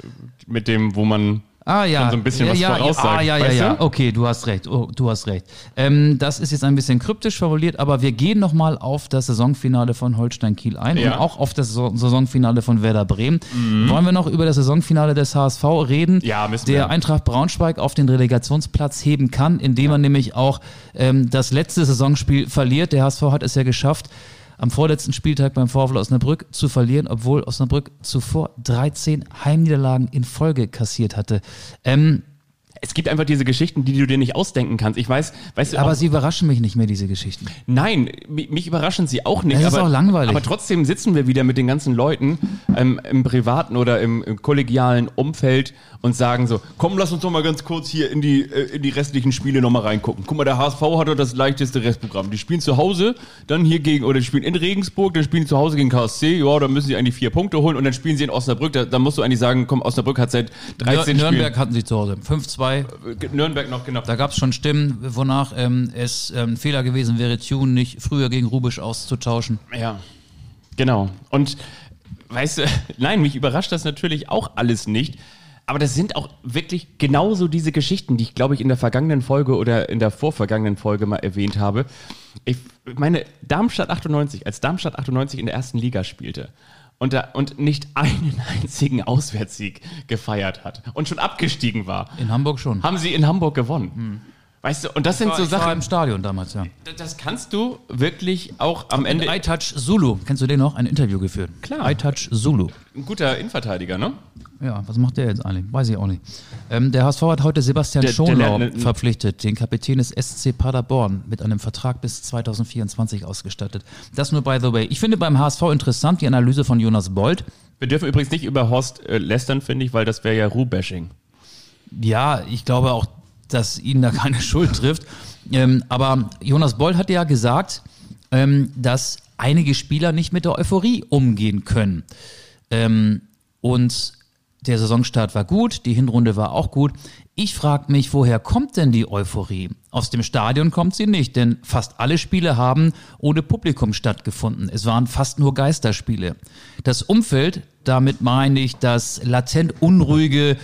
mit dem, wo man Ah ja, schon so ein bisschen ja, was ja, voraussagt. Ja, ah, ja, ja, ja. du? Okay, du hast recht. Oh, du hast recht. Ähm, das ist jetzt ein bisschen kryptisch formuliert, aber wir gehen noch mal auf das Saisonfinale von Holstein Kiel ein Ja. Mhm. und auch auf das Saison- Saisonfinale von Werder Bremen. Wollen wir noch über das Saisonfinale des HSV reden? Ja, müssen Der wir. Eintracht Braunschweig auf den Relegationsplatz heben kann, indem man nämlich auch ähm, das letzte Saisonspiel verliert. Der HSV hat es ja geschafft, am vorletzten Spieltag beim VfL Osnabrück zu verlieren, obwohl Osnabrück zuvor 13 Heimniederlagen in Folge kassiert hatte. Ähm, Es gibt einfach diese Geschichten, die du dir nicht ausdenken kannst. Ich weiß, weißt du, aber auch, sie überraschen mich nicht mehr, diese Geschichten. nein, mi- mich überraschen sie auch nicht. Es ist aber, auch langweilig. Aber trotzdem sitzen wir wieder mit den ganzen Leuten ähm, im privaten oder im, im kollegialen Umfeld und sagen so, komm, lass uns doch mal ganz kurz hier in die, äh, in die restlichen Spiele nochmal reingucken. Guck mal, der HSV hat doch das leichteste Restprogramm. Die spielen zu Hause, dann hier gegen, oder die spielen in Regensburg, dann spielen die zu Hause gegen KSC, ja, dann müssen sie eigentlich vier Punkte holen und dann spielen sie in Osnabrück. Da, da musst du eigentlich sagen, komm, Osnabrück hat seit 13 Nür- Nürnberg Spielen... hatten sie zu Hause. 5-2. Äh, Nürnberg noch, genau. Da gab es schon Stimmen, wonach ähm, es ähm, ein Fehler gewesen wäre, Tune nicht früher gegen Rubisch auszutauschen. Ja, genau. Und weißt du, nein, mich überrascht das natürlich auch alles nicht. Aber das sind auch wirklich genauso diese Geschichten, die ich, glaube ich, in der vergangenen Folge oder in der vorvergangenen Folge mal erwähnt habe. Ich meine, Darmstadt 98, als Darmstadt 98 in der ersten Liga spielte und, da, und nicht einen einzigen Auswärtssieg gefeiert hat und schon abgestiegen war, In Hamburg schon. haben sie in Hamburg gewonnen. Weißt du, und das sind so ich war Sachen, im Stadion damals, ja. das kannst du wirklich auch am Mit Ende. iTouch Zulu, kennst du den noch? Ein Interview geführt. Klar. iTouch Zulu. Ein guter Innenverteidiger, ne? Ja, was macht der jetzt eigentlich? Weiß ich auch nicht. Ähm, der HSV hat heute Sebastian Der- der Schonlau lernt- verpflichtet, den Kapitän des SC Paderborn, mit einem Vertrag bis 2024 ausgestattet. Das nur by the way. Ich finde beim HSV interessant die Analyse von Jonas Bold. Wir dürfen übrigens nicht über Horst äh, lästern, finde ich, weil das wäre ja Ruh-Bashing. Ja, ich glaube auch, dass ihn da keine Schuld trifft. Ähm, aber Jonas Bold hat ja gesagt, ähm, dass einige Spieler nicht mit der Euphorie umgehen können. Ähm, und der Saisonstart war gut, die Hinrunde war auch gut. Ich frage mich, woher kommt denn die Euphorie? Aus dem Stadion kommt sie nicht, denn fast alle Spiele haben ohne Publikum stattgefunden. Es waren fast nur Geisterspiele. Das Umfeld, damit meine ich das latent unruhige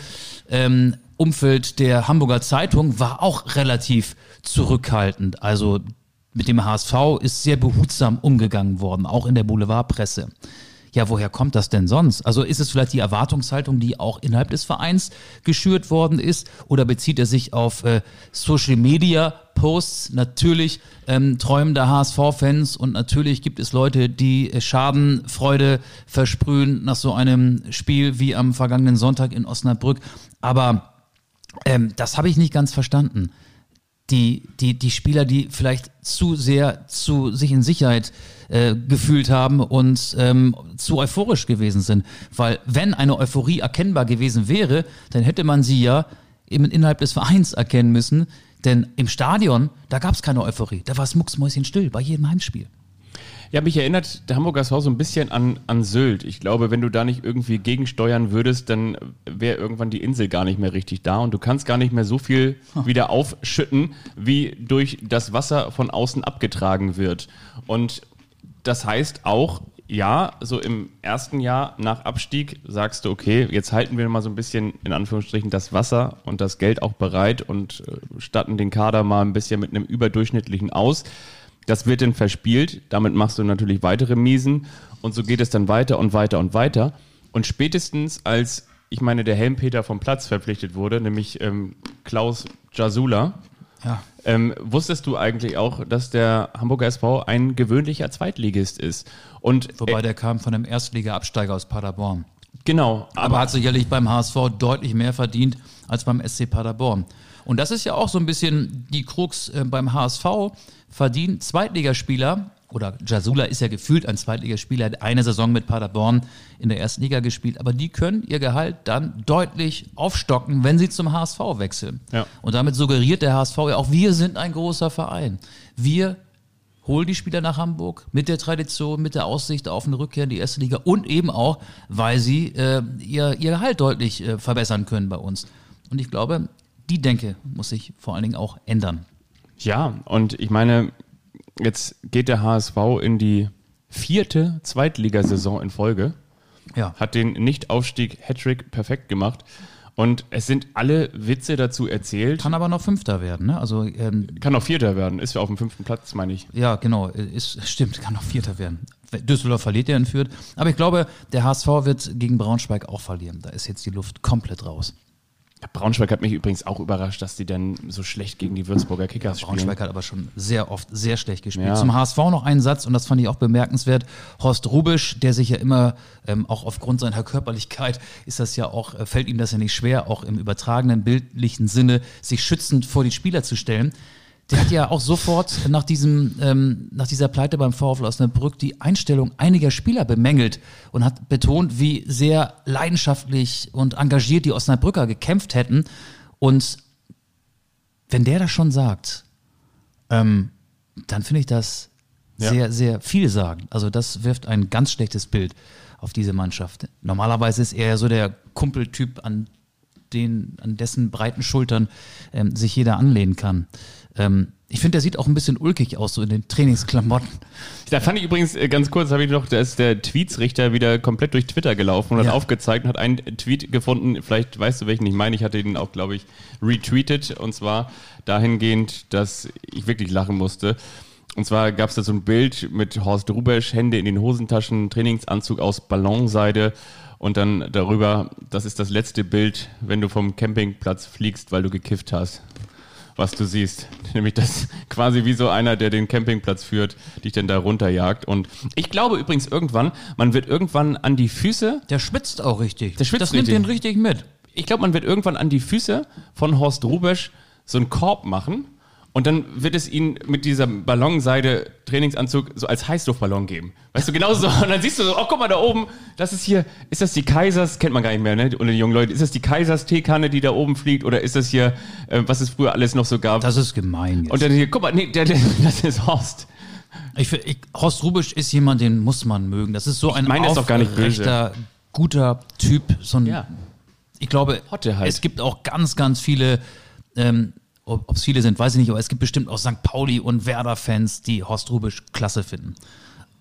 ähm, Umfeld der Hamburger Zeitung, war auch relativ zurückhaltend. Also mit dem HSV ist sehr behutsam umgegangen worden, auch in der Boulevardpresse. ja, woher kommt das denn sonst? Also ist es vielleicht die Erwartungshaltung, die auch innerhalb des Vereins geschürt worden ist? Oder bezieht er sich auf äh, Social Media Posts? Natürlich ähm, träumen der HSV-Fans und natürlich gibt es Leute, die äh, Schadenfreude versprühen nach so einem Spiel wie am vergangenen Sonntag in Osnabrück. Aber ähm, das habe ich nicht ganz verstanden die, die, die Spieler, die vielleicht zu sehr zu sich in Sicherheit äh, gefühlt haben und ähm, zu euphorisch gewesen sind. Weil wenn eine Euphorie erkennbar gewesen wäre, dann hätte man sie ja eben innerhalb des Vereins erkennen müssen. Denn im Stadion, da gab es keine Euphorie. Da war es mucksmäuschenstill bei jedem Heimspiel. Ja, mich erinnert der Hamburger SV so ein bisschen an, an Sylt. Ich glaube, wenn du da nicht irgendwie gegensteuern würdest, dann wäre irgendwann die Insel gar nicht mehr richtig da und du kannst gar nicht mehr so viel wieder aufschütten, wie durch das Wasser von außen abgetragen wird. Und das heißt auch, ja, so im ersten Jahr nach Abstieg sagst du, okay, jetzt halten wir mal so ein bisschen in Anführungsstrichen das Wasser und das Geld auch bereit und äh, statten den Kader mal ein bisschen mit einem überdurchschnittlichen aus. Das wird dann verspielt, damit machst du natürlich weitere Miesen und so geht es dann weiter und weiter und weiter. Und spätestens als, ich meine, der Helmpeter vom Platz verpflichtet wurde, nämlich ähm, Klaus Jasula, Ja. ähm, wusstest du eigentlich auch, dass der Hamburger SV ein gewöhnlicher Zweitligist ist? Und Wobei äh, der kam von einem Erstliga-Absteiger aus Paderborn. genau, aber hat sicherlich beim HSV deutlich mehr verdient als beim SC Paderborn. Und das ist ja auch so ein bisschen die Krux äh, beim HSV. Verdienen Zweitligaspieler, oder Jasula ist ja gefühlt ein Zweitligaspieler, hat eine Saison mit Paderborn in der ersten Liga gespielt, aber die können ihr Gehalt dann deutlich aufstocken, wenn sie zum HSV wechseln. Ja. Und damit suggeriert der HSV ja auch, wir sind ein großer Verein. Wir holen die Spieler nach Hamburg mit der Tradition, mit der Aussicht auf eine Rückkehr in die erste Liga und eben auch, weil sie äh, ihr, ihr Gehalt deutlich äh, verbessern können bei uns. Und ich glaube, die Denke muss sich vor allen Dingen auch ändern. Ja, und ich meine, jetzt geht der HSV in die vierte Zweitligasaison in Folge, Ja. hat den Nichtaufstieg Hattrick perfekt gemacht und es sind alle Witze dazu erzählt. Kann aber noch Fünfter werden, ne? Also, ähm, Kann noch Vierter werden, ist auf dem fünften Platz, meine ich. ja, genau, ist, stimmt, kann noch Vierter werden. Düsseldorf verliert ja in Fürth. Aber ich glaube, der HSV wird gegen Braunschweig auch verlieren. Da ist jetzt die Luft komplett raus. Braunschweig hat mich übrigens auch überrascht, dass die dann so schlecht gegen die Würzburger Kickers spielen. Braunschweig hat aber schon sehr oft sehr schlecht gespielt. Ja. Zum HSV noch einen Satz, und das fand ich auch bemerkenswert. Horst Rubisch, der sich ja immer, ähm, auch aufgrund seiner Körperlichkeit, ist das ja auch, äh, fällt ihm das ja nicht schwer, auch im übertragenen bildlichen Sinne, sich schützend vor die Spieler zu stellen. Der hat ja auch sofort nach diesem, ähm, nach dieser Pleite beim VfL Osnabrück die Einstellung einiger Spieler bemängelt und hat betont, wie sehr leidenschaftlich und engagiert die Osnabrücker gekämpft hätten. Und wenn der das schon sagt, ähm, dann finde ich das Ja. sehr, sehr vielsagend. Also das wirft ein ganz schlechtes Bild auf diese Mannschaft. Normalerweise ist er ja so der Kumpeltyp, an den, an dessen breiten Schultern ähm, sich jeder anlehnen kann. Ähm, ich finde, der sieht auch ein bisschen ulkig aus, so in den Trainingsklamotten. Da fand ich übrigens äh, ganz kurz, habe ich noch, da ist der Tweetsrichter wieder komplett durch Twitter gelaufen und Ja. hat aufgezeigt und hat einen Tweet gefunden, vielleicht weißt du welchen ich meine, ich hatte ihn auch, glaube ich, retweetet und zwar dahingehend, dass ich wirklich lachen musste. Und zwar gab es da so ein Bild mit Horst Rubesch, Hände in den Hosentaschen, Trainingsanzug aus Ballonseide und dann darüber, das ist das letzte Bild, wenn du vom Campingplatz fliegst, weil du gekifft hast was du siehst. Nämlich das quasi wie so einer, der den Campingplatz führt, dich dann da runterjagt. Und ich glaube übrigens irgendwann, man wird irgendwann an die Füße, Der schwitzt auch richtig. Der schwitzt das nimmt richtig. den richtig mit. ich glaube, man wird irgendwann an die Füße von Horst Rubesch so einen Korb machen. Und dann wird es ihn mit dieser Ballonseide Trainingsanzug so als Heißluftballon geben. Weißt du, genau so. Und dann siehst du so, oh, guck mal da oben, das ist hier, ist das die Kaisers, kennt man gar nicht mehr, ne, unter den jungen Leuten. Ist das die Kaisers Teekanne, die da oben fliegt? Oder ist das hier, äh, was es früher alles noch so gab? Das ist gemein. Jetzt. Und dann hier, guck mal, nee, der, der, das ist Horst. Ich, ich, Horst Rubisch ist jemand, den muss man mögen. Das ist so ein nicht böse. aufrechter, guter Typ. So ein, Ja. Ich glaube, halt. es gibt auch ganz, ganz viele, ähm, ob es viele sind, weiß ich nicht, aber es gibt bestimmt auch St. Pauli und Werder-Fans, die Horst Rubisch klasse finden.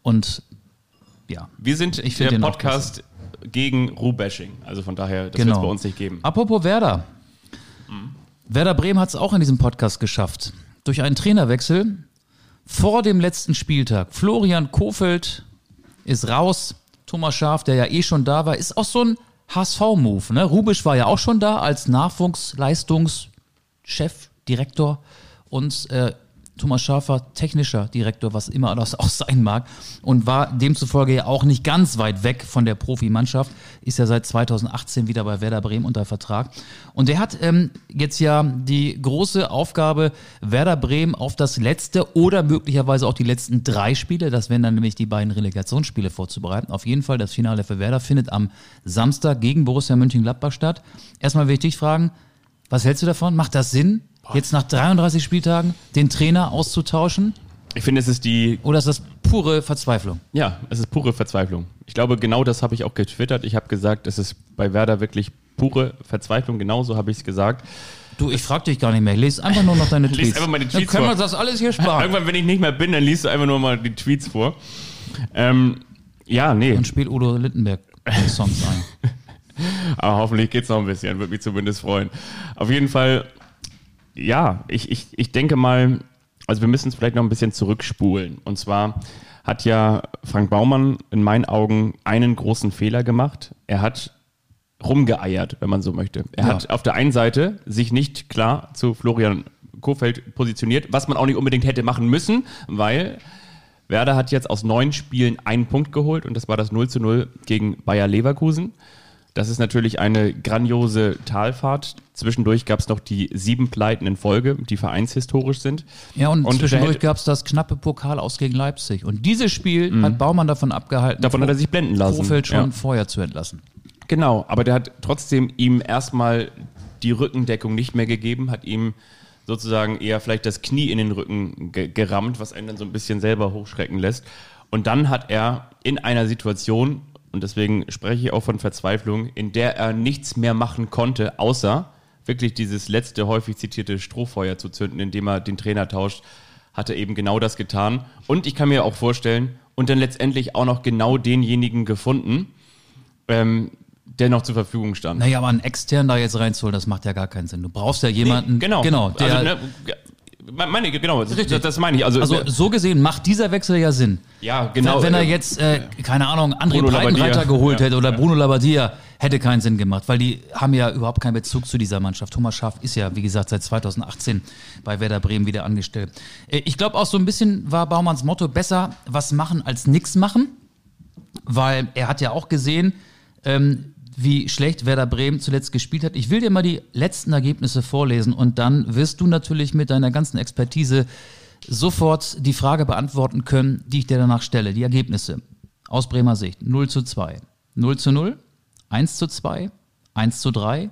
Und ja, Wir sind Ich der Podcast gegen Ruh-Bashing. Also von daher, das wird genau. es bei uns nicht geben. Apropos Werder. Werder Bremen hat es auch in diesem Podcast geschafft. Durch einen Trainerwechsel vor dem letzten Spieltag. Florian Kofeld ist raus. Thomas Schaf, der ja eh schon da war, ist auch so ein HSV-Move. Ne? Rubisch war ja auch schon da als Nachwuchsleistungschef, Direktor und äh, Thomas Schafer technischer Direktor, was immer das auch sein mag, und war demzufolge ja auch nicht ganz weit weg von der Profimannschaft, ist ja seit 2018 wieder bei Werder Bremen unter Vertrag. Und der hat ähm, jetzt ja die große Aufgabe, Werder Bremen auf das letzte oder möglicherweise auch die letzten drei Spiele, das wären dann nämlich die beiden Relegationsspiele vorzubereiten. Auf jeden Fall, das Finale für Werder findet am Samstag gegen Borussia Mönchengladbach statt. Erstmal will ich dich fragen, was hältst du davon? Macht das Sinn? Jetzt nach 33 Spieltagen den Trainer auszutauschen? Ich finde, es ist die. Oder ist das pure Verzweiflung? Ja, es ist pure Verzweiflung. Ich glaube, genau das habe ich auch getwittert. Ich habe gesagt, es ist bei Werder wirklich pure Verzweiflung. Genauso habe ich es gesagt. Du, ich frage dich gar nicht mehr. Ich lese einfach nur noch deine Tweets. Lies einfach meine Tweets Dann können wir das alles hier sparen. Irgendwann, wenn ich nicht mehr bin, dann liest du einfach nur mal die Tweets vor. Ähm, ja, nee. Und spielt Udo Lindenberg Songs ein. Aber hoffentlich geht's noch ein bisschen, würde mich zumindest freuen. Auf jeden Fall, ja, ich, ich, ich denke mal, also wir müssen es vielleicht noch ein bisschen zurückspulen. Und zwar hat ja Frank Baumann in meinen Augen einen großen Fehler gemacht. Er hat rumgeeiert, wenn man so möchte. Er Ja. hat auf der einen Seite sich nicht klar zu Florian Kofeld positioniert, was man auch nicht unbedingt hätte machen müssen, weil Werder hat jetzt aus neun Spielen einen Punkt geholt und das war das 0 zu 0 gegen Bayer Leverkusen. Das ist natürlich eine grandiose Talfahrt. Zwischendurch gab es noch die sieben Pleiten in Folge, die vereinshistorisch sind. Ja, und, Und zwischendurch gab es das knappe Pokal aus gegen Leipzig. Und dieses Spiel hat Baumann davon abgehalten, Davon hat er sich blenden lassen. Kofeld schon Ja. vorher zu entlassen. Genau, aber der hat trotzdem ihm erstmal die Rückendeckung nicht mehr gegeben, hat ihm sozusagen eher vielleicht das Knie in den Rücken ge gerammt, was einen dann so ein bisschen selber hochschrecken lässt. Und dann hat er in einer Situation, und deswegen spreche ich auch von Verzweiflung, in der er nichts mehr machen konnte, außer wirklich dieses letzte häufig zitierte Strohfeuer zu zünden, indem er den Trainer tauscht, hat er eben genau das getan. Und ich kann mir auch vorstellen, und dann letztendlich auch noch genau denjenigen gefunden, ähm, der noch zur Verfügung stand. Naja, aber einen extern da jetzt reinzuholen, das macht ja gar keinen Sinn. Du brauchst ja jemanden, genau. genau der, also, ne, meine, genau, das, Richtig. das meine ich. Also, Also so gesehen macht dieser Wechsel ja Sinn. ja, genau. wenn er äh, jetzt, äh, keine Ahnung, André Bruno Breitenreiter Labbadia. geholt Ja, hätte oder ja. Bruno Labbadia, hätte keinen Sinn gemacht, weil die haben ja überhaupt keinen Bezug zu dieser Mannschaft. Thomas Schaaf ist ja, wie gesagt, seit 2018 bei Werder Bremen wieder angestellt. Äh, Ich glaube auch so ein bisschen war Baumanns Motto, besser was machen als nichts machen, weil er hat ja auch gesehen, ähm, wie schlecht Werder Bremen zuletzt gespielt hat. Ich will dir mal die letzten Ergebnisse vorlesen und dann wirst du natürlich mit deiner ganzen Expertise sofort die Frage beantworten können, die ich dir danach stelle. Die Ergebnisse aus Bremer Sicht. 0 zu 2, 0 zu 0, 1 zu 2, 1 zu 3,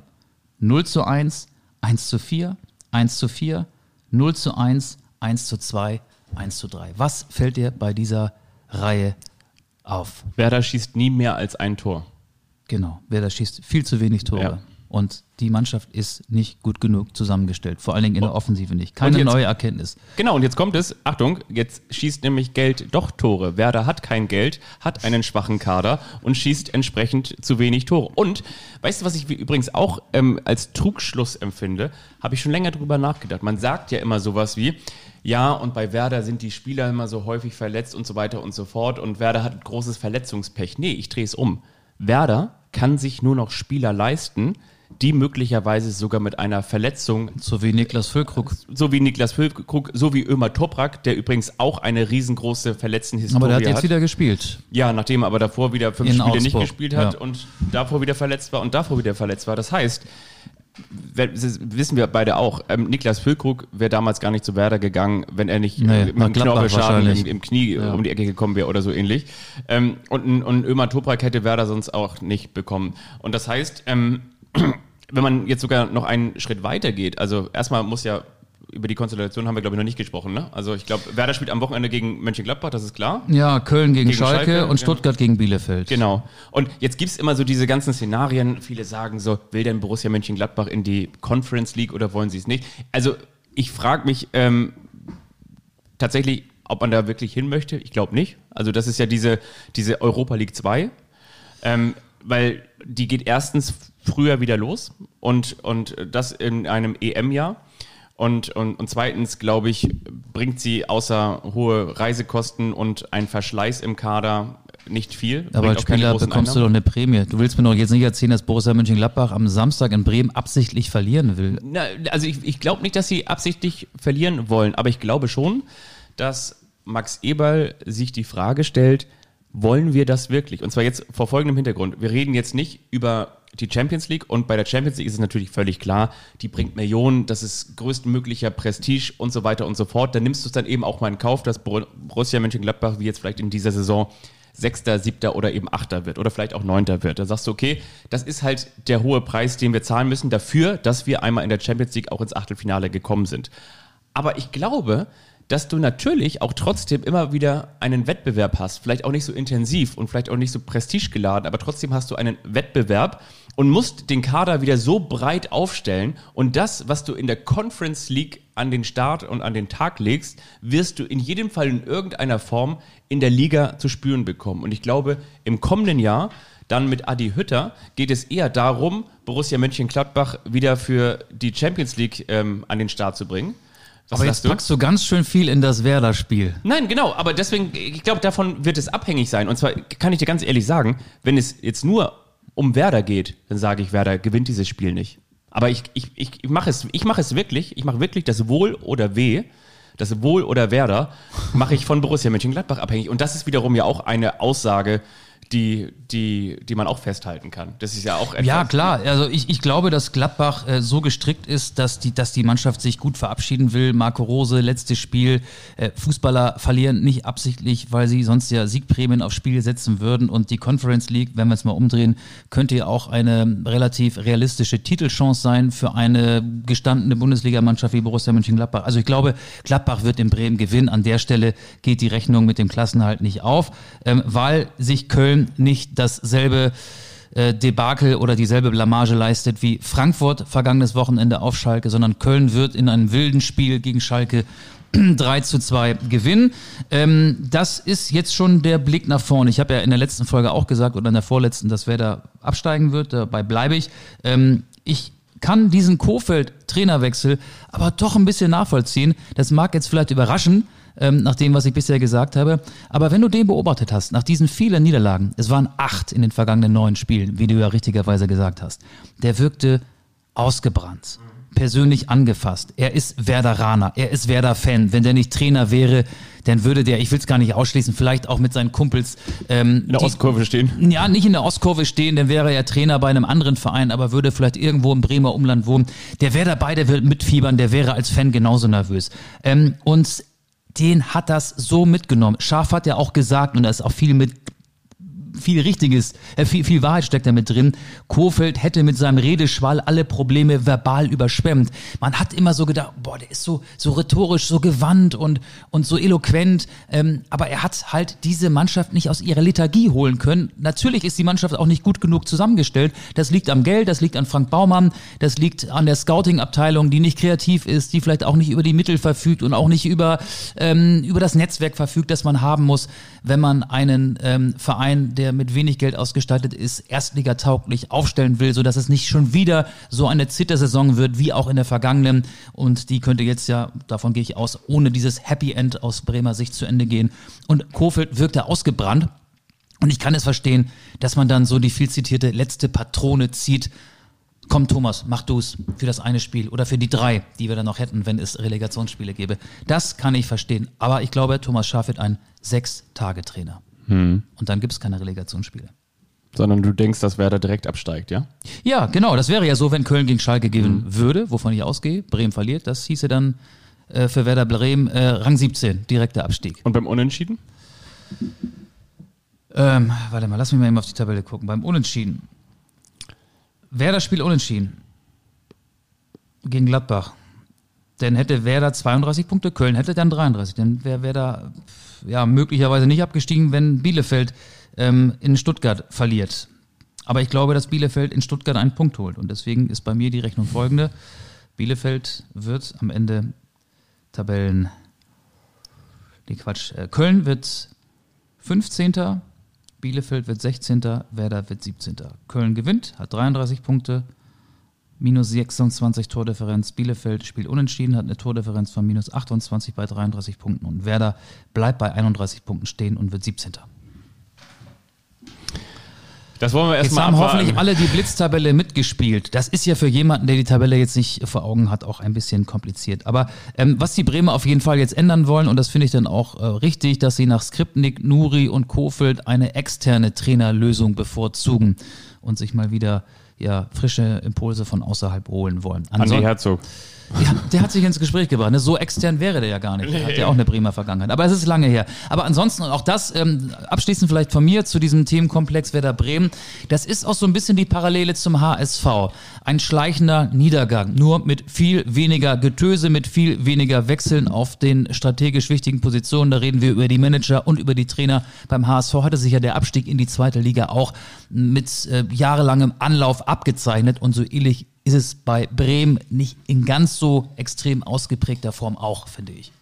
0 zu 1, 1 zu 4, 1 zu 4, 0 zu 1, 1 zu 2, 1 zu 3. Was fällt dir bei dieser Reihe auf? Werder schießt nie mehr als ein Tor. Genau, Werder schießt viel zu wenig Tore. Ja. Und die Mannschaft ist nicht gut genug zusammengestellt. Vor allen Dingen in der Offensive nicht. Keine jetzt- neue Erkenntnis. Genau, und jetzt kommt es, Achtung, jetzt schießt nämlich Geld doch Tore. Werder hat kein Geld, hat einen schwachen Kader und schießt entsprechend zu wenig Tore. Und weißt du, was ich übrigens auch ähm, als Trugschluss empfinde? Habe ich schon länger drüber nachgedacht. Man sagt ja immer sowas wie, ja, und bei Werder sind die Spieler immer so häufig verletzt und so weiter und so fort. Und Werder hat großes Verletzungspech. Nee, ich drehe es um. Werder kann sich nur noch Spieler leisten, die möglicherweise sogar mit einer Verletzung So wie Niklas Füllkrug. so wie Niklas Füllkrug, so wie Ömer Toprak, der übrigens auch eine riesengroße Verletztenhistorie Aber der hat hat. jetzt wieder gespielt. ja, nachdem er aber davor wieder fünf In Spiele nicht Augsburg, gespielt hat ja. und davor wieder verletzt war und davor wieder verletzt war. Das heißt, wissen wir beide auch, ähm, Niklas Füllkrug wäre damals gar nicht zu Werder gegangen, wenn er nicht Nee, äh, mit einem Knorpelschaden im, im Knie äh, um die Ecke gekommen wäre oder so ähnlich. Ähm, und, ein- und Ömer Toprak hätte Werder sonst auch nicht bekommen. Und das heißt, ähm, wenn man jetzt sogar noch einen Schritt weiter geht, also erstmal muss ja über die Konstellation haben wir, glaube ich, noch nicht gesprochen. Ne? Also ich glaube, Werder spielt am Wochenende gegen Mönchengladbach, das ist klar. Ja, Köln gegen, Gegen Schalke, Schalke, und. Stuttgart gegen Bielefeld. Genau. Und jetzt gibt's immer so diese ganzen Szenarien. Viele sagen so, will denn Borussia Mönchengladbach in die Conference League oder wollen sie es nicht? Also ich frage mich ähm, tatsächlich, ob man da wirklich hin möchte. Ich glaube nicht. Also das ist ja diese, diese Europa League 2. Ähm, weil die geht erstens früher wieder los und, und das in einem EM-Jahr. Und, und, und zweitens, glaube ich, bringt sie außer hohe Reisekosten und ein Verschleiß im Kader nicht viel. Aber als Spieler bekommst du doch Einnahmen. eine Prämie. Du willst mir doch jetzt nicht erzählen, dass Borussia Mönchengladbach am Samstag in Bremen absichtlich verlieren will. Na, also ich, ich glaube nicht, dass sie absichtlich verlieren wollen, aber ich glaube schon, dass Max Eberl sich die Frage stellt, wollen wir das wirklich? Und zwar jetzt vor folgendem Hintergrund. Wir reden jetzt nicht über die Champions League und bei der Champions League ist es natürlich völlig klar, die bringt Millionen, das ist größtmöglicher Prestige und so weiter und so fort. Dann nimmst du es dann eben auch mal in Kauf, dass Bor- Borussia Mönchengladbach wie jetzt vielleicht in dieser Saison Sechster, Siebter oder eben Achter wird oder vielleicht auch Neunter wird. Da sagst du, okay, das ist halt der hohe Preis, den wir zahlen müssen dafür, dass wir einmal in der Champions League auch ins Achtelfinale gekommen sind. Aber ich glaube, dass du natürlich auch trotzdem immer wieder einen Wettbewerb hast. Vielleicht auch nicht so intensiv und vielleicht auch nicht so prestigegeladen, aber trotzdem hast du einen Wettbewerb und musst den Kader wieder so breit aufstellen. Und das, was du in der Conference League an den Start und an den Tag legst, wirst du in jedem Fall in irgendeiner Form in der Liga zu spüren bekommen. Und ich glaube, im kommenden Jahr dann mit Adi Hütter geht es eher darum, Borussia Mönchengladbach wieder für die Champions League ähm, an den Start zu bringen. Was Aber jetzt packst du ganz schön viel in das Werder-Spiel. Nein, genau, aber deswegen, ich glaube, davon wird es abhängig sein. Und zwar kann ich dir ganz ehrlich sagen, wenn es jetzt nur um Werder geht, dann sage ich, Werder gewinnt dieses Spiel nicht. Aber ich, ich, ich, ich mache es, ich mache es wirklich, ich mache wirklich das Wohl oder Weh, das Wohl oder Werder, mache ich von Borussia Mönchengladbach abhängig. Und das ist wiederum ja auch eine Aussage, die, die, die man auch festhalten kann. Das ist ja auch etwas. Ja, klar. Also ich, ich glaube, dass Gladbach äh, so gestrickt ist, dass die, dass die Mannschaft sich gut verabschieden will. Marco Rose, letztes Spiel. Äh, Fußballer verlieren nicht absichtlich, weil sie sonst ja Siegprämien aufs Spiel setzen würden. Und die Conference League, wenn wir es mal umdrehen, könnte ja auch eine relativ realistische Titelchance sein für eine gestandene Bundesligamannschaft wie Borussia Mönchengladbach. Also ich glaube, Gladbach wird in Bremen gewinnen. An der Stelle geht die Rechnung mit dem Klassenhalt nicht auf, ähm, weil sich Köln nicht dasselbe äh, Debakel oder dieselbe Blamage leistet wie Frankfurt vergangenes Wochenende auf Schalke, sondern Köln wird in einem wilden Spiel gegen Schalke 3 zu 2 gewinnen. Ähm, das ist jetzt schon der Blick nach vorne. Ich habe ja in der letzten Folge auch gesagt oder in der vorletzten, dass wer da absteigen wird, dabei bleibe ich. Ähm, ich kann diesen Kofeld-Trainerwechsel aber doch ein bisschen nachvollziehen. Das mag jetzt vielleicht überraschen, ähm, nach dem, was ich bisher gesagt habe. Aber wenn du den beobachtet hast, nach diesen vielen Niederlagen, es waren acht in den vergangenen neun Spielen, wie du ja richtigerweise gesagt hast, der wirkte ausgebrannt, persönlich angefasst. Er ist Werderaner, er ist Werder-Fan. Wenn der nicht Trainer wäre, dann würde der, ich will es gar nicht ausschließen, vielleicht auch mit seinen Kumpels ähm, in der die- Ostkurve stehen. ja, nicht in der Ostkurve stehen, dann wäre er Trainer bei einem anderen Verein, aber würde vielleicht irgendwo im Bremer Umland wohnen. Der wäre dabei, der wird mitfiebern, der wäre als Fan genauso nervös. Ähm, und den hat das so mitgenommen. Scharf hat ja auch gesagt, und da ist auch viel mit viel Richtiges, äh, viel, viel Wahrheit steckt da mit drin. Kofeld hätte mit seinem Redeschwall alle Probleme verbal überschwemmt. Man hat immer so gedacht, boah, der ist so, so rhetorisch, so gewandt und, und so eloquent. Ähm, aber er hat halt diese Mannschaft nicht aus ihrer Lethargie holen können. Natürlich ist die Mannschaft auch nicht gut genug zusammengestellt. Das liegt am Geld, das liegt an Frank Baumann, das liegt an der Scouting-Abteilung, die nicht kreativ ist, die vielleicht auch nicht über die Mittel verfügt und auch nicht über, ähm, über das Netzwerk verfügt, das man haben muss, wenn man einen ähm, Verein, der mit wenig Geld ausgestattet ist, erstligatauglich aufstellen will, sodass es nicht schon wieder so eine Zittersaison wird, wie auch in der vergangenen. Und die könnte jetzt ja, davon gehe ich aus, ohne dieses Happy End aus Bremer Sicht zu Ende gehen. Und Kofeld wirkte ausgebrannt. Und ich kann es verstehen, dass man dann so die viel zitierte letzte Patrone zieht. Komm, Thomas, mach du's für das eine Spiel oder für die drei, die wir dann noch hätten, wenn es Relegationsspiele gäbe. Das kann ich verstehen. Aber ich glaube, Thomas Schaaf wird ein Sechs-Tage-Trainer. Und dann gibt es keine Relegationsspiele. Sondern du denkst, dass Werder direkt absteigt, ja? Ja, genau. Das wäre ja so, wenn Köln gegen Schalke gewinnen würde, wovon ich ausgehe. Bremen verliert. Das hieße dann äh, für Werder Bremen äh, Rang 17, direkter Abstieg. Und beim Unentschieden? Ähm, warte mal, lass mich mal eben auf die Tabelle gucken. Beim Unentschieden. Werder spielt Unentschieden. Gegen Gladbach. Dann hätte Werder 32 Punkte, Köln hätte dann 33. Dann wäre Werder ja, möglicherweise nicht abgestiegen, wenn Bielefeld ähm, in Stuttgart verliert. Aber ich glaube, dass Bielefeld in Stuttgart einen Punkt holt. Und deswegen ist bei mir die Rechnung folgende. Bielefeld wird am Ende Tabellen. Nee, Quatsch. Äh, Köln wird 15. Bielefeld wird 16. Werder wird 17. Köln gewinnt, hat 33 Punkte, minus 26 Tordifferenz. Bielefeld spielt unentschieden, hat eine Tordifferenz von minus 28 bei 33 Punkten. Und Werder bleibt bei 31 Punkten stehen und wird 17. Das wollen wir Jetzt erstmal haben abwarten. hoffentlich alle die Blitztabelle mitgespielt. Das ist ja für jemanden, der die Tabelle jetzt nicht vor Augen hat, auch ein bisschen kompliziert. Aber ähm, was die Bremer auf jeden Fall jetzt ändern wollen, und das finde ich dann auch äh, richtig, dass sie nach Skripnik, Nuri und Kofeld eine externe Trainerlösung bevorzugen und sich mal wieder ja, frische Impulse von außerhalb holen wollen. Andi Ansonsten- Herzog. Der hat sich ins Gespräch gebracht. Ne? So extern wäre der ja gar nicht. Der hat ja auch eine Bremer Vergangenheit. Aber es ist lange her. Aber ansonsten, und auch das, ähm, abschließend vielleicht von mir zu diesem Themenkomplex Werder Bremen, das ist auch so ein bisschen die Parallele zum HSV. Ein schleichender Niedergang, nur mit viel weniger Getöse, mit viel weniger Wechseln auf den strategisch wichtigen Positionen. Da reden wir über die Manager und über die Trainer. Beim HSV hatte sich ja der Abstieg in die zweite Liga auch mit äh, jahrelangem Anlauf abgezeichnet und so ähnlich ist es bei Bremen nicht in ganz so extrem ausgeprägter Form auch, finde ich.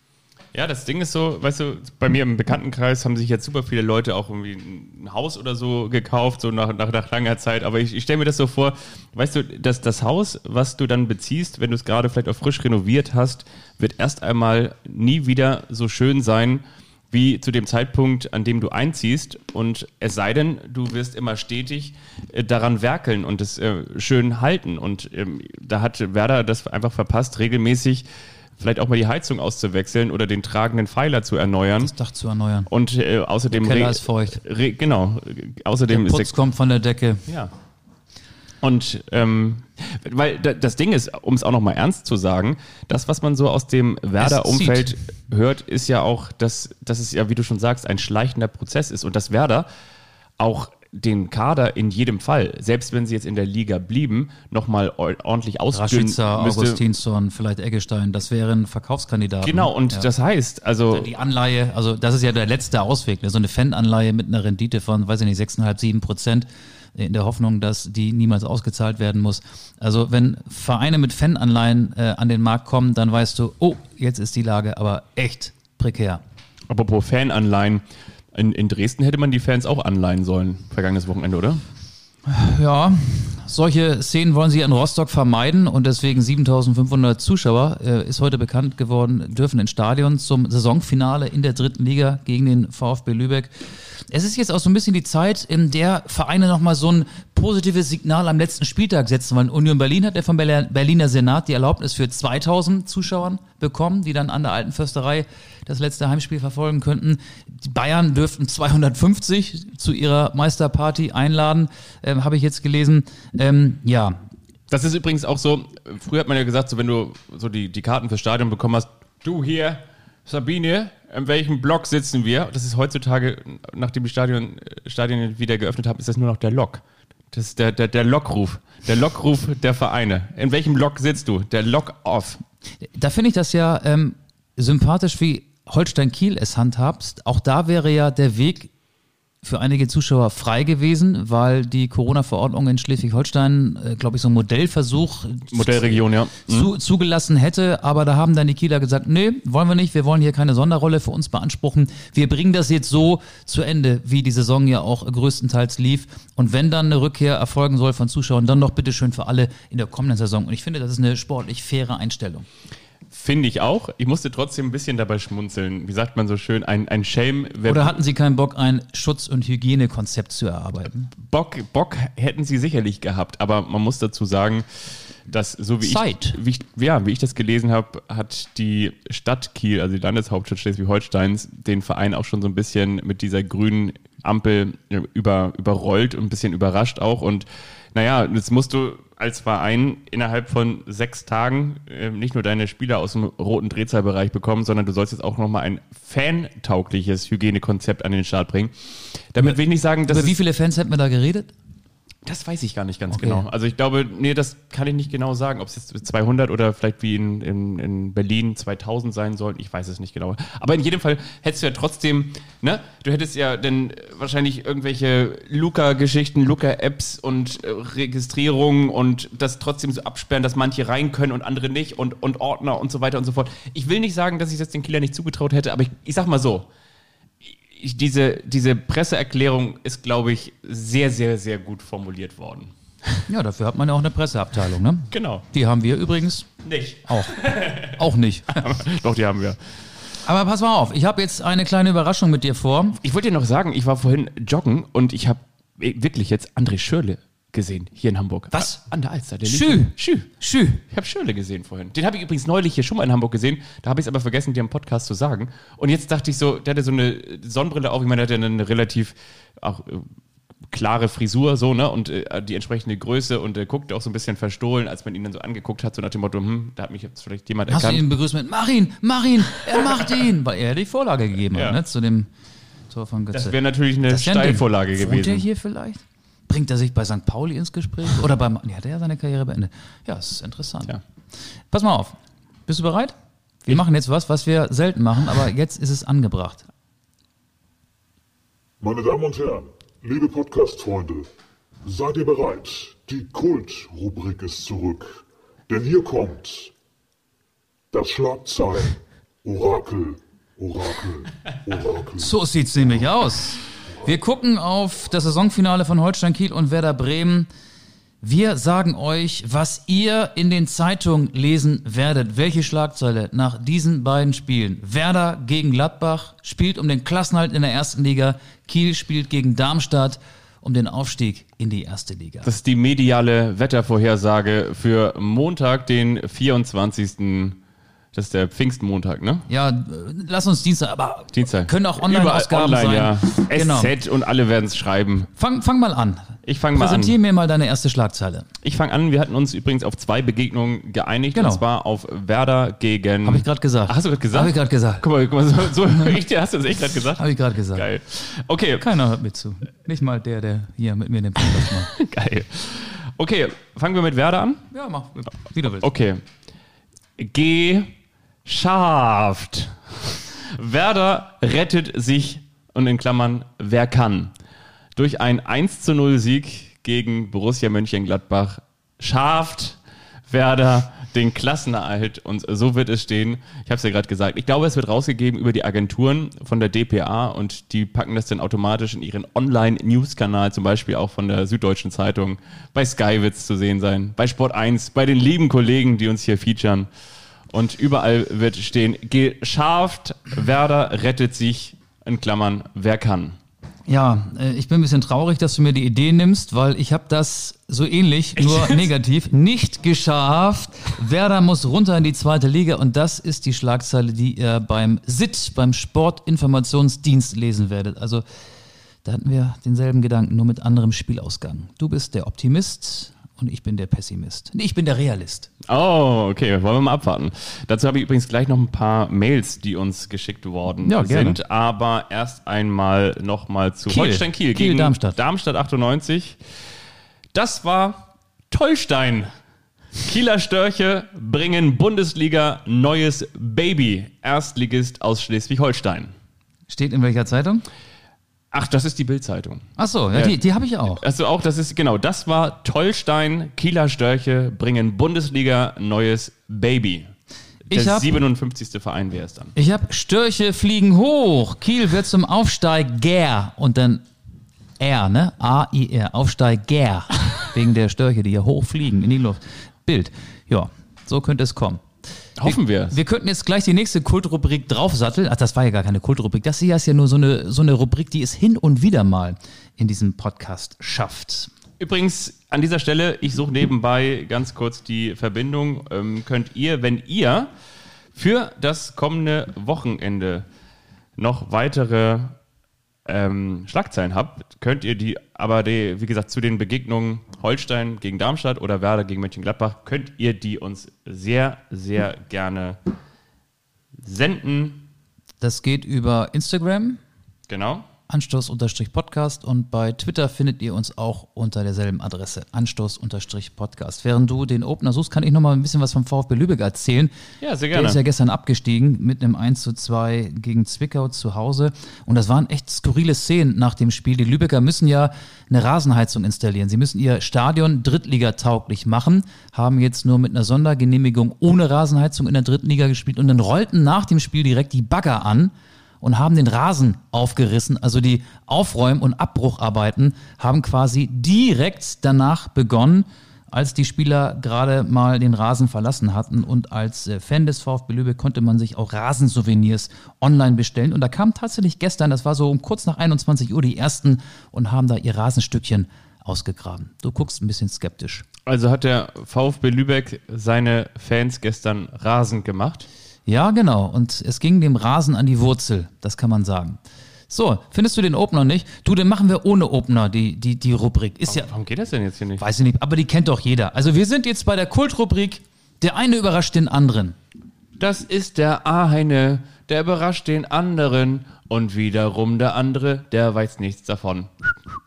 Ja, das Ding ist so, weißt du, bei mir im Bekanntenkreis haben sich jetzt super viele Leute auch irgendwie ein Haus oder so gekauft, so nach, nach, nach langer Zeit. Aber ich, ich stelle mir das so vor, weißt du, dass das Haus, was du dann beziehst, wenn du es gerade vielleicht auch frisch renoviert hast, wird erst einmal nie wieder so schön sein, wie zu dem Zeitpunkt, an dem du einziehst. Und es sei denn, du wirst immer stetig äh, daran werkeln und es äh, schön halten. Und ähm, da hat Werder das einfach verpasst, regelmäßig vielleicht auch mal die Heizung auszuwechseln oder den tragenden Pfeiler zu erneuern. Das Dach zu erneuern. Und äh, außerdem Der Keller ist feucht. Genau. Außerdem Der ist Putz kommt von der Decke. ja. Und ähm, weil da- das Ding ist, um es auch noch mal ernst zu sagen, das, was man so aus dem Werder-Umfeld hört, ist ja auch, dass, dass es ja, wie du schon sagst, ein schleichender Prozess ist und dass Werder auch den Kader in jedem Fall, selbst wenn sie jetzt in der Liga blieben, nochmal ordentlich ausdünnen Rashica, müsste. Augustinsson, vielleicht Eggestein, das wären Kandidaten. Genau, und Ja. das heißt, also Die Anleihe, also das ist ja der letzte Ausweg, ne? so eine Fan-Anleihe mit einer Rendite von, weiß ich nicht, 6,5, 7 Prozent, in der Hoffnung, dass die niemals ausgezahlt werden muss. Also wenn Vereine mit Fan-Anleihen äh, an den Markt kommen, dann weißt du, oh, jetzt ist die Lage aber echt prekär. apropos Fananleihen, in, in Dresden hätte man die Fans auch anleihen sollen, vergangenes Wochenende, oder? Ja, solche Szenen wollen sie in Rostock vermeiden und deswegen 7500 Zuschauer, äh, ist heute bekannt geworden, dürfen ins Stadion zum Saisonfinale in der dritten Liga gegen den VfB Lübeck. Es ist jetzt auch so ein bisschen die Zeit, in der Vereine nochmal so ein positives Signal am letzten Spieltag setzen wollen. Union Berlin hat ja vom Berl- Berliner Senat die Erlaubnis für 2000 Zuschauern bekommen, die dann an der alten Försterei das letzte Heimspiel verfolgen könnten. Die Bayern dürften 250 zu ihrer Meisterparty einladen, ähm, habe ich jetzt gelesen. Ähm, ja, Das ist übrigens auch so, früher hat man ja gesagt, so wenn du so die, die Karten fürs Stadion bekommen hast, du hier, Sabine, in welchem Block sitzen wir? Das ist heutzutage, nachdem die Stadion, Stadien wieder geöffnet haben, ist das nur noch der Lok. Das ist der, der, der Lockruf. Der Lockruf der Vereine. In welchem Block sitzt du? Der Lock-Off. Da finde ich das ja ähm, sympathisch, wie Holstein Kiel es handhabst. Auch da wäre ja der Weg für einige Zuschauer frei gewesen, weil die Corona-Verordnung in Schleswig-Holstein, äh, glaube ich, so einen Modellversuch Modellregion, ja. zu, zugelassen hätte, aber da haben dann die Kieler gesagt, nee, wollen wir nicht, wir wollen hier keine Sonderrolle für uns beanspruchen. Wir bringen das jetzt so zu Ende, wie die Saison ja auch größtenteils lief. Und wenn dann eine Rückkehr erfolgen soll von Zuschauern, dann doch bitteschön für alle in der kommenden Saison. Und ich finde, das ist eine sportlich faire Einstellung. Finde ich auch. Ich musste trotzdem ein bisschen dabei schmunzeln. Wie sagt man so schön, ein, ein Shame. Oder hatten Sie keinen Bock, ein Schutz- und Hygienekonzept zu erarbeiten? Bock, Bock hätten sie sicherlich gehabt, aber man muss dazu sagen, dass so wie Zeit. ich, wie ich, ja, wie ich das gelesen habe, hat die Stadt Kiel, also die Landeshauptstadt Schleswig-Holsteins, den Verein auch schon so ein bisschen mit dieser grünen Ampel äh, über, überrollt und ein bisschen überrascht auch. Und naja, jetzt musst du als Verein innerhalb von sechs Tagen äh, nicht nur deine Spieler aus dem roten Drehzahlbereich bekommen, sondern du sollst jetzt auch nochmal ein fantaugliches Hygienekonzept an den Start bringen. Damit will ich nicht sagen, dass Über wie viele Fans hätten wir da geredet? Das weiß ich gar nicht ganz Okay. genau. Also ich glaube, nee, das kann ich nicht genau sagen, ob es jetzt 200 oder vielleicht wie in, in, in Berlin 2000 sein sollen. Ich weiß es nicht genau. Aber in jedem Fall hättest du ja trotzdem, ne? Du hättest ja dann wahrscheinlich irgendwelche Luca-Geschichten, Luca-Apps und äh, Registrierungen und das trotzdem so absperren, dass manche rein können und andere nicht und, und Ordner und so weiter und so fort. Ich will nicht sagen, dass ich das den Kieler nicht zugetraut hätte, aber ich, ich sag mal so, diese, diese Presseerklärung ist, glaube ich, sehr, sehr, sehr gut formuliert worden. Ja, dafür hat man ja auch eine Presseabteilung, ne? Genau. Die haben wir übrigens Nicht. auch. auch nicht. Doch, die haben wir. Aber pass mal auf, ich habe jetzt eine kleine Überraschung mit dir vor. Ich wollte dir noch sagen, ich war vorhin joggen und ich habe wirklich jetzt André Schürle gesehen, hier in Hamburg. Was? An der Alster. Der Schü. Schü. Schü. Ich habe Schürle gesehen vorhin. Den habe ich übrigens neulich hier schon mal in Hamburg gesehen. Da habe ich es aber vergessen, dir im Podcast zu sagen. Und jetzt dachte ich so, der hatte so eine Sonnenbrille auf. Ich meine, der hatte eine relativ auch äh, klare Frisur, so, ne? Und äh, die entsprechende Größe und er guckte auch so ein bisschen verstohlen, als man ihn dann so angeguckt hat, so nach dem Motto, hm, da hat mich jetzt vielleicht jemand Hast du erkannt. ihn begrüßt mit Mach ihn, mach ihn, er macht ihn, weil er die Vorlage gegeben Ja. hat, ne, zu dem Tor von Götze. Das wäre natürlich eine. Steilvorlage Wohnt er gewesen. hier vielleicht? Bringt er sich bei St. Pauli ins Gespräch? Oder beim. Nee, hat er ja seine Karriere beendet. Ja, das ist interessant. Ja. Pass mal auf. Bist du bereit? Wir machen jetzt was, was wir selten machen, aber jetzt ist es angebracht. Meine Damen und Herren, liebe Podcast-Freunde, seid ihr bereit? Die Kult-Rubrik ist zurück. Denn hier kommt das Schlagzeilen Orakel, Orakel, Orakel. So sieht's nämlich aus. Wir gucken auf das Saisonfinale von Holstein Kiel und Werder Bremen. Wir sagen euch, was ihr in den Zeitungen lesen werdet. Welche Schlagzeile nach diesen beiden Spielen? Werder gegen Gladbach spielt um den Klassenhalt in der ersten Liga. Kiel spielt gegen Darmstadt um den Aufstieg in die erste Liga. Das ist die mediale Wettervorhersage für Montag, den 24. Das ist der Pfingstmontag, ne? Ja, äh, lass uns Dienstag, aber Dienstag. können auch Online-Ausgaben online, sein. Ja. Genau. SZ und alle werden es schreiben. Fang, fang mal an. Ich fange mal an. Präsentier mir mal deine erste Schlagzeile. Ich fange an. Wir hatten uns übrigens auf zwei Begegnungen geeinigt. Genau. Und zwar auf Werder gegen. Habe ich gerade gesagt. Ach, hast du gerade gesagt? Habe ich gerade gesagt. Guck mal, guck mal so, so echt, hast du das echt gerade gesagt? Habe ich gerade gesagt. Geil. Okay, Keiner hört mir zu. Nicht mal der, der hier mit mir den Podcast macht. geil. Okay, fangen wir mit Werder an. Ja, mach, wie du willst. Okay. Geschafft. Werder rettet sich und in Klammern, wer kann. Durch einen 1 zu 0 Sieg gegen Borussia Mönchengladbach schafft Werder den Klassenerhalt und so wird es stehen. Ich habe es ja gerade gesagt. Ich glaube, es wird rausgegeben über die Agenturen von der DPA und die packen das dann automatisch in ihren Online-News-Kanal, zum Beispiel auch von der Süddeutschen Zeitung. Bei Sky wird es zu sehen sein, bei Sport 1, bei den lieben Kollegen, die uns hier featuren. Und überall wird stehen, geschafft, Werder rettet sich, in Klammern, wer kann. Ja, äh, ich bin ein bisschen traurig, dass du mir die Idee nimmst, weil ich habe das so ähnlich, nur negativ, nicht geschafft. Werder muss runter in die zweite Liga und das ist die Schlagzeile, die ihr beim SIT, beim Sportinformationsdienst lesen werdet. Also da hatten wir denselben Gedanken, nur mit anderem Spielausgang. Du bist der Optimist und ich bin der Pessimist. Nee, ich bin der Realist. Oh, okay, wollen wir mal abwarten. Dazu habe ich übrigens gleich noch ein paar Mails, die uns geschickt worden Ja, gerne. sind. Aber erst einmal nochmal zu Kiel. Holstein Kiel, Kiel, gegen Darmstadt. Darmstadt 98. Das war Tollstein. Kieler Störche bringen Bundesliga neues Baby. Erstligist aus Schleswig-Holstein. Steht in welcher Zeitung? Ach, das ist die Bildzeitung. Ach so, ja, die, die habe ich auch. Also auch, das ist, genau, das war Tollstein, Kieler Störche bringen Bundesliga neues Baby. Der Ich hab- 57. Verein wäre es dann. Ich habe Störche fliegen hoch. Kiel wird zum Aufsteiger und dann R, ne? A-I-R, Aufsteiger. Wegen der Störche, die hier hochfliegen in die Luft. Bild. Ja, so könnte es kommen. Hoffen wir. Wir könnten jetzt gleich die nächste Kultrubrik draufsatteln. Ach, das war ja gar keine Kultrubrik. Das hier ist ja nur so eine, so eine Rubrik, die es hin und wieder mal in diesem Podcast schafft. Übrigens, an dieser Stelle, ich suche nebenbei ganz kurz die Verbindung. Ähm, könnt ihr, wenn ihr für das kommende Wochenende noch weitere ähm, Schlagzeilen habt, könnt ihr die, aber die, wie gesagt, zu den Begegnungen Holstein gegen Darmstadt oder Werder gegen Mönchengladbach, könnt ihr die uns sehr, sehr gerne senden. Das geht über Instagram, Genau. Anstoß-Podcast und bei Twitter findet ihr uns auch unter derselben Adresse, Anstoß-Podcast. Während du den Opener suchst, kann ich noch mal ein bisschen was vom VfB Lübeck erzählen. Ja, sehr Der gerne. ist ja gestern abgestiegen mit einem 1 zu 2 gegen Zwickau zu Hause. Und das waren echt skurrile Szenen nach dem Spiel. Die Lübecker müssen ja eine Rasenheizung installieren. Sie müssen ihr Stadion Drittliga-tauglich machen, haben jetzt nur mit einer Sondergenehmigung ohne Rasenheizung in der Drittliga gespielt und dann rollten nach dem Spiel direkt die Bagger an und haben den Rasen aufgerissen. Also die Aufräum- und Abbrucharbeiten haben quasi direkt danach begonnen. als die Spieler gerade mal den Rasen verlassen hatten und als äh, Fan des VfB Lübeck konnte man sich auch Rasensouvenirs online bestellen und da kamen tatsächlich gestern, das war so um kurz nach 21 Uhr die ersten und haben da ihr Rasenstückchen ausgegraben. Du guckst ein bisschen skeptisch. Also hat der VfB Lübeck seine Fans gestern rasend gemacht. Ja, genau. Und es ging dem Rasen an die Wurzel, das kann man sagen. So, findest du den Opener nicht? Du, den machen wir ohne Opener, die, die, die Rubrik. Ist ja, Warum geht das denn jetzt hier nicht? weiß ich nicht, aber die kennt doch jeder. Also wir sind jetzt bei der Kultrubrik, der eine überrascht den anderen. Das ist der eine, der überrascht den anderen und wiederum der andere, der weiß nichts davon.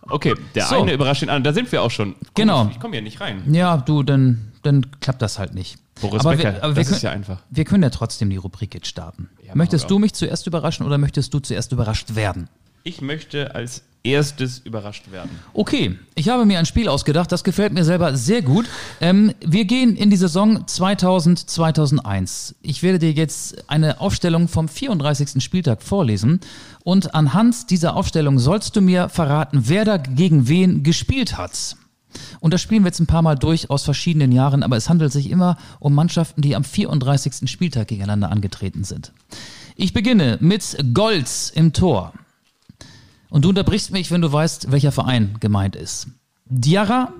Okay, der So. eine überrascht den anderen. Da sind wir auch schon. Komisch, Genau. Ich komme hier nicht rein. Ja, du, dann, dann klappt das halt nicht. Boris aber Becker, wir, aber das wir ist können, ja einfach. Wir können ja trotzdem die Rubrik jetzt starten. machen möchtest du mich zuerst überraschen oder möchtest du zuerst überrascht werden? Ich möchte als erstes überrascht werden. Okay, ich habe mir ein Spiel ausgedacht, das gefällt mir selber sehr gut. Ähm, wir gehen in die Saison 2000, 2001. Ich werde dir jetzt eine Aufstellung vom 34. Spieltag vorlesen und anhand dieser Aufstellung sollst du mir verraten, wer da gegen wen gespielt hat. Und das spielen wir jetzt ein paar Mal durch aus verschiedenen Jahren, aber es handelt sich immer um Mannschaften, die am 34. Spieltag gegeneinander angetreten sind. Ich beginne mit Golz im Tor. Und du unterbrichst mich, wenn du weißt, welcher Verein gemeint ist. Diarra,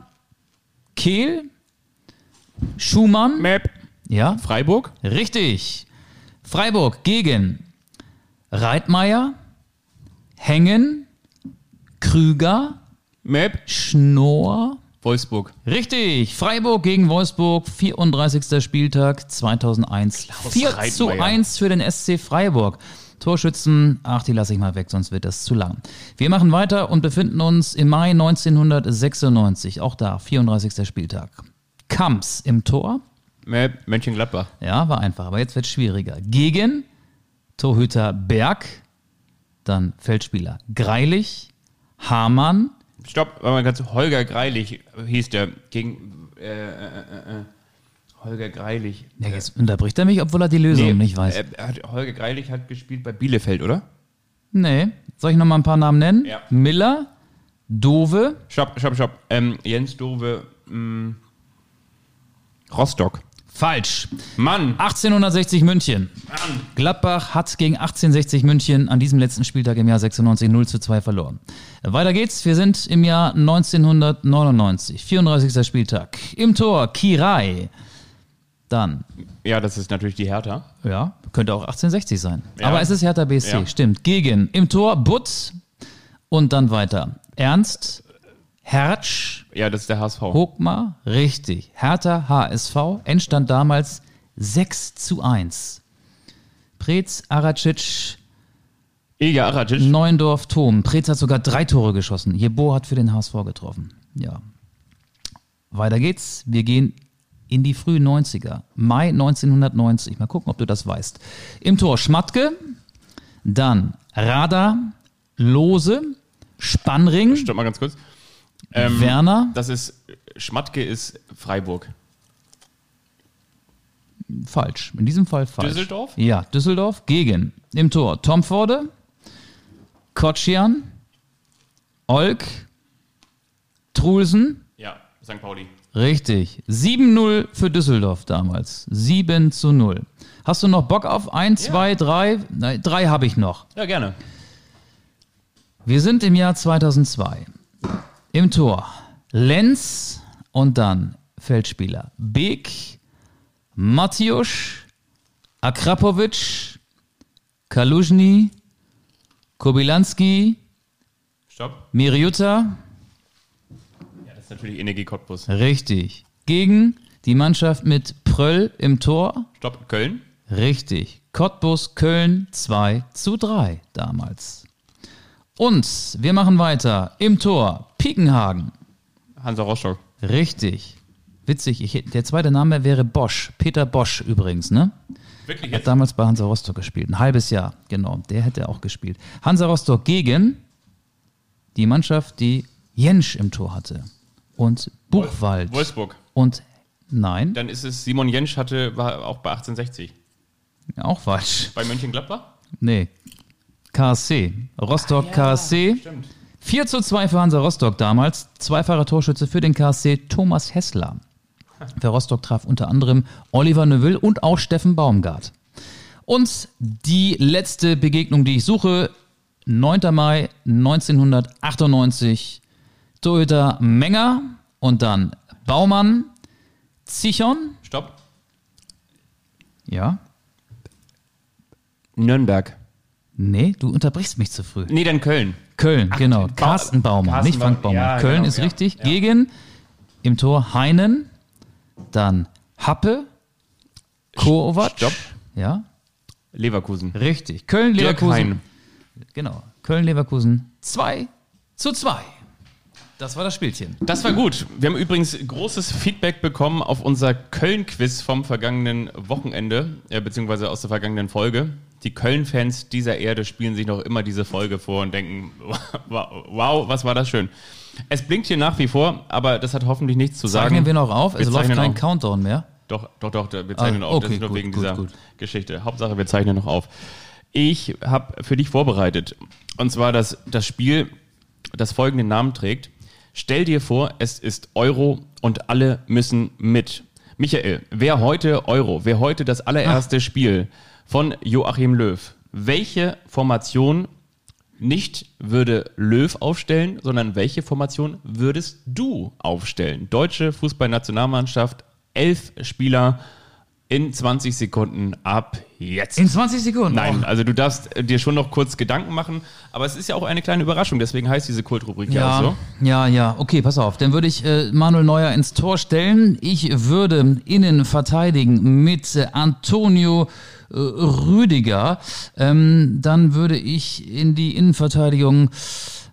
Kehl, Schumann, Map. ja, Freiburg. richtig. Freiburg gegen Reitmeier, Hengen, Krüger, Map. Schnorr, Wolfsburg. Richtig, Freiburg gegen Wolfsburg, 34. Spieltag 2001. 4 zu Reitmeier. 1 für den SC Freiburg. Torschützen, ach, die lasse ich mal weg, sonst wird das zu lang. Wir machen weiter und befinden uns im Mai 1996, auch da, 34. Spieltag. Kamps im Tor. Mönchengladbach. ja, war einfach, aber jetzt wird schwieriger. Gegen Torhüter Berg, dann Feldspieler Greilich, Hamann, Stopp, warte mal ganz. Holger Greilich hieß der. Gegen. Äh, äh, äh, äh, Holger Greilich. ja, jetzt unterbricht er mich, obwohl er die Lösung nicht weiß. äh, hat, Holger Greilich hat gespielt bei Bielefeld, oder? Nee. Soll ich noch mal ein paar Namen nennen? Ja. Miller, Dove, Stopp, stopp, stopp. Ähm, Jens Dove. Mh, Rostock. Falsch. Mann. 1860 München. Gladbach hat gegen 1860 München an diesem letzten Spieltag im Jahr 96 0 zu 2 verloren. Weiter geht's. Wir sind im Jahr 1999. 34. Spieltag. Im Tor Kirai. Dann, Ja, das ist natürlich die Hertha. ja, könnte auch 1860 sein. Ja. Aber es ist Hertha BSC, Ja. stimmt. Gegen, im Tor Butz und dann weiter. Ernst, Hertsch, Ja, das ist der HSV. Hochmar, richtig. Hertha HSV, Endstand damals 6 zu 1. Preetz, Aracic, Ilja Aracic. Neuendorf, Thom. Preetz hat sogar drei Tore geschossen. Jebo hat für den HSV getroffen. Ja. Weiter geht's. Wir gehen in die frühen 90er. Mai 1990. Mal gucken, ob du das weißt. Im Tor Schmatke, dann Rada, Lose, Spannring, Stopp mal ganz kurz. Ähm, Werner, Das ist. Schmatke ist Freiburg. Falsch. In diesem Fall falsch. Düsseldorf? Ja, Düsseldorf gegen. Im Tor Tom Forde, Kotschian, Olk, Trulsen. Ja, St. Pauli. Richtig. 7-0 für Düsseldorf damals. 7 zu 0. Hast du noch Bock auf 1, 2, 3? Nein, 3 habe ich noch. Ja, gerne. Wir sind im Jahr 2002. Im Tor Lenz und dann Feldspieler Beek, Matjusz, Akrapovic, Kalużny, Kobylanski, Stopp. Miriuta. Ja, das ist natürlich Energie Cottbus. Richtig. Gegen die Mannschaft mit Pröll im Tor. Stopp. Köln. Richtig. Cottbus Köln 2 zu 3 damals. Und wir machen weiter. Im Tor Piekenhagen. Hansa Rostock. Richtig. Witzig, ich, der zweite Name wäre Bosch. Peter Bosch übrigens, ne? Wirklich Hat jetzt? damals bei Hansa Rostock gespielt. Ein halbes Jahr, genau. Der hätte auch gespielt. Hansa Rostock gegen die Mannschaft, die Jensch im Tor hatte. Und Buchwald. Wolfsburg. Und nein, Dann ist es Simon Jensch hatte, war auch bei 1860. auch falsch. Bei Mönchengladbach? Nee. KSC. Rostock KSC. Stimmt. 4 zu 2 für Hansa Rostock damals. Zweifacher Torschütze für den KSC Thomas Hessler. Für Rostock traf unter anderem Oliver Neuville und auch Steffen Baumgart. Und die letzte Begegnung, die ich suche, 9. Mai 1998, Torhüter Menger und dann Baumann, Zichon, Stopp. ja, Nürnberg. nee, du unterbrichst mich zu früh. Nee, dann Köln. Köln, genau, Carsten Baumann, Carsten nicht Frank Baumann, Baumann. ja, Köln genau, ist ja, richtig, ja. gegen im Tor Heinen, dann Happe, Kovac, Stopp. ja, Leverkusen. richtig, Köln, Leverkusen, genau, Köln, Leverkusen, 2 zu 2. Das war das Spielchen. Das war gut. Wir haben übrigens großes Feedback bekommen auf unser Köln-Quiz vom vergangenen Wochenende, äh, beziehungsweise aus der vergangenen Folge. Die Köln-Fans dieser Erde spielen sich noch immer diese Folge vor und denken, wow, was war das schön. Es blinkt hier nach wie vor, aber das hat hoffentlich nichts zu sagen. Zeichnen wir noch auf, es läuft kein auf. Countdown mehr. Doch, doch, doch, wir zeichnen Ah, auf. Das okay, ist nur wegen gut, dieser gut. Geschichte. Hauptsache, wir zeichnen noch auf. Ich habe für dich vorbereitet. Und zwar das, das Spiel, das folgenden Namen trägt. Stell dir vor, es ist Euro und alle müssen mit. Michael, wer heute Euro, wer heute das allererste Spiel von Joachim Löw, welche Formation nicht würde Löw aufstellen, sondern welche Formation würdest du aufstellen? Deutsche Fußballnationalmannschaft, elf Spieler in 20 Sekunden ab jetzt. In 20 Sekunden. Nein, Oh. also du darfst äh, dir schon noch kurz Gedanken machen, aber es ist ja auch eine kleine Überraschung, deswegen heißt diese Kultrubrik ja, auch Ja, so. ja, ja, okay, pass auf. Dann würde ich äh, Manuel Neuer ins Tor stellen. Ich würde innen verteidigen mit äh, Antonio Rüdiger. Ähm, dann würde ich in die Innenverteidigung.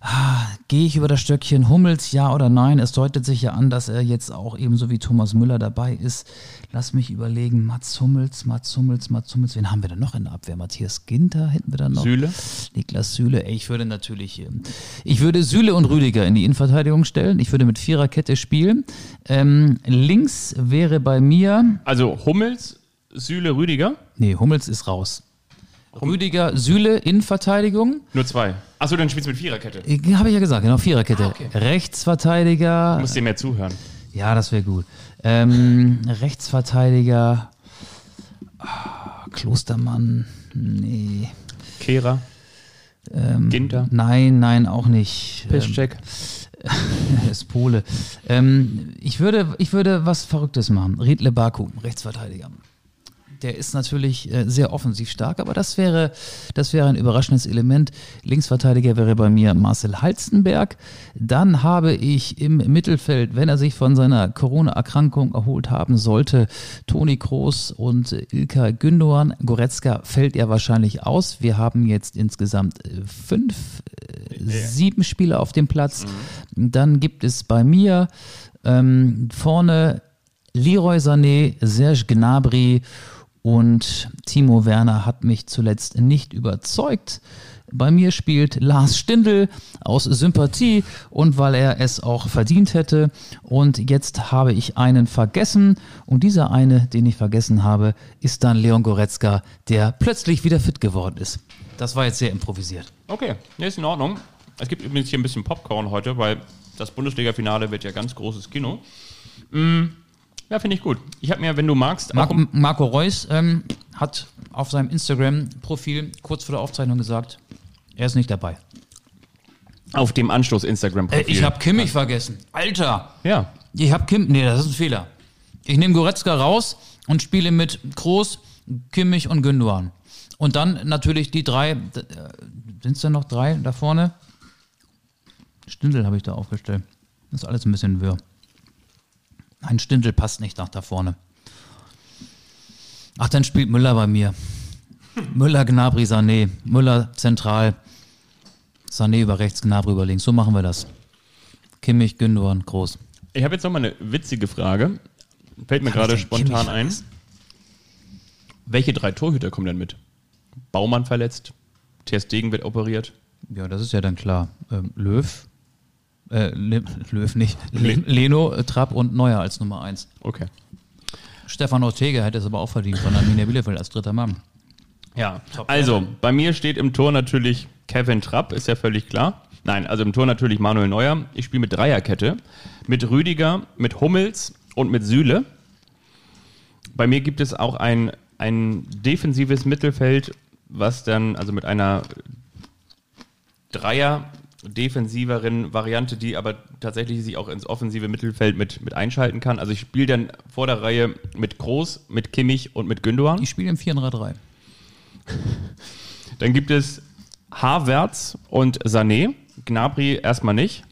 Ah, Gehe ich über das Stöckchen Hummels, ja oder nein? Es deutet sich ja an, dass er jetzt auch ebenso wie Thomas Müller dabei ist. Lass mich überlegen, Mats Hummels, Mats Hummels, Mats Hummels. Wen haben wir denn noch in der Abwehr? Matthias Ginter hätten wir dann noch. Süle? Niklas Süle. Ey, Ich würde natürlich, ähm, ich würde Süle und Rüdiger in die Innenverteidigung stellen. Ich würde mit Viererkette spielen. Ähm, links wäre bei mir, Also Hummels, Süle, Rüdiger, nee, Hummels ist raus. Rüdiger, Süle, Innenverteidigung. nur zwei. Achso, dann spielst du mit Viererkette. Äh, Habe ich ja gesagt, genau, Viererkette. okay. Rechtsverteidiger, Du musst dir mehr zuhören. ja, das wäre gut. Ähm, Rechtsverteidiger, ah, Klostermann, nee. Kehrer, Ähm, Ginter, Nein, nein, auch nicht. Ähm, Piszczek. Er ist Pole. Ähm, ich, würde, ich würde was Verrücktes machen. Riedle Baku, Rechtsverteidiger. Der ist natürlich äh, sehr offensiv stark, aber das wäre, das wäre ein überraschendes Element. Linksverteidiger wäre bei mir Marcel Halstenberg. Dann habe ich im Mittelfeld, wenn er sich von seiner Corona-Erkrankung erholt haben sollte, Toni Kroos und Ilka Gündogan. Goretzka fällt er wahrscheinlich aus. Wir haben jetzt insgesamt äh, fünf, äh, sieben Spieler auf dem Platz. Dann gibt es bei mir ähm, vorne Leroy Sané, Serge Gnabry und Timo Werner hat mich zuletzt nicht überzeugt. Bei mir spielt Lars Stindl aus Sympathie und weil er es auch verdient hätte. Und jetzt habe ich einen vergessen. Und dieser eine, den ich vergessen habe, ist dann Leon Goretzka, der plötzlich wieder fit geworden ist. Das war jetzt sehr improvisiert. Okay, nee, ist in Ordnung. Es gibt übrigens hier ein bisschen Popcorn heute, weil das Bundesliga-Finale wird ja ganz großes Kino. Mm, ja, finde ich gut. Ich habe mir, wenn du magst, Marco, Marco Reus ähm, hat auf seinem Instagram-Profil kurz vor der Aufzeichnung gesagt, er ist nicht dabei. auf dem Äh, Anstoß-Instagram-Profil. ich habe Kimmich vergessen. Alter! Ja, Ich habe Kim. Nee, das ist ein Fehler. Ich nehme Goretzka raus und spiele mit Kroos, Kimmich und Gündogan. Und dann natürlich die drei. Sind es denn noch drei da vorne? Stindel habe ich da aufgestellt. Das ist alles ein bisschen wirr. Nein, Stindel passt nicht nach da vorne. Ach, dann spielt Müller bei mir. Müller, Gnabry, Sané. Müller zentral. Sané über rechts, Gnabry über links. So machen wir das. Kimmich, Gündogan, Groß. ich habe jetzt noch mal eine witzige Frage. Fällt mir gerade spontan Kimmich ein. Welche drei Torhüter kommen denn mit? Baumann verletzt, Ter Stegen wird operiert. Ja, das ist ja dann klar. Ähm, Löw, äh, Löw nicht, Le Le- Leno, äh, Trapp und Neuer als Nummer eins. Okay. Stefan Ortega hätte es aber auch verdient von Arminia Bielefeld als dritter Mann. Ja, also bei mir steht im Tor natürlich Kevin Trapp, ist ja völlig klar. Nein, also im Tor natürlich Manuel Neuer. Ich spiele mit Dreierkette, mit Rüdiger, mit Hummels, und mit Süle. Bei mir gibt es auch ein, ein defensives Mittelfeld, was dann, also mit einer Dreier defensiveren Variante, die aber tatsächlich sich auch ins offensive Mittelfeld mit, mit einschalten kann. Also ich spiele dann vor der Reihe mit Groß, mit Kimmich und mit Gündogan. Ich spiele im 4-3-3. Dann gibt es Havertz und Sané. Gnabry erstmal nicht.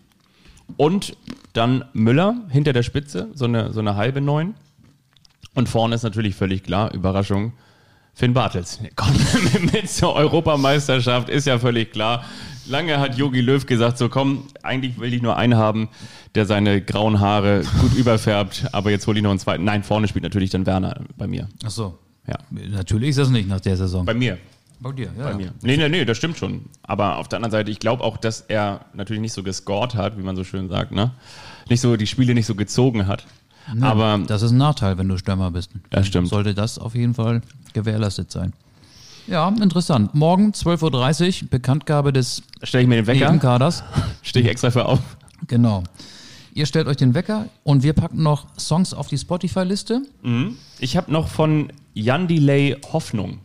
Und dann Müller hinter der Spitze, so eine, so eine halbe Neun. Und vorne ist natürlich völlig klar, Überraschung, Finn Bartels. Kommt mit zur Europameisterschaft, ist ja völlig klar. Lange hat Jogi Löw gesagt, so komm, eigentlich will ich nur einen haben, der seine grauen Haare gut überfärbt, aber jetzt hole ich noch einen zweiten. Nein, vorne spielt natürlich dann Werner bei mir. Ach so. Ja. Natürlich ist das nicht nach der Saison. Bei mir. Bei dir, ja. Bei mir. Nee, nee, nee, das stimmt schon. Aber auf der anderen Seite, ich glaube auch, dass er natürlich nicht so gescored hat, wie man so schön sagt, ne? Nicht so, die Spiele nicht so gezogen hat. Nee, aber das ist ein Nachteil, wenn du Stürmer bist. Das stimmt. Sollte das auf jeden Fall gewährleistet sein. Ja, interessant. Morgen 12.30 Uhr, Bekanntgabe des stelle ich mir den Wecker, stehe ich extra für auf. Genau. Ihr stellt euch den Wecker und wir packen noch Songs auf die Spotify-Liste. Ich habe noch von Jan Delay Hoffnung.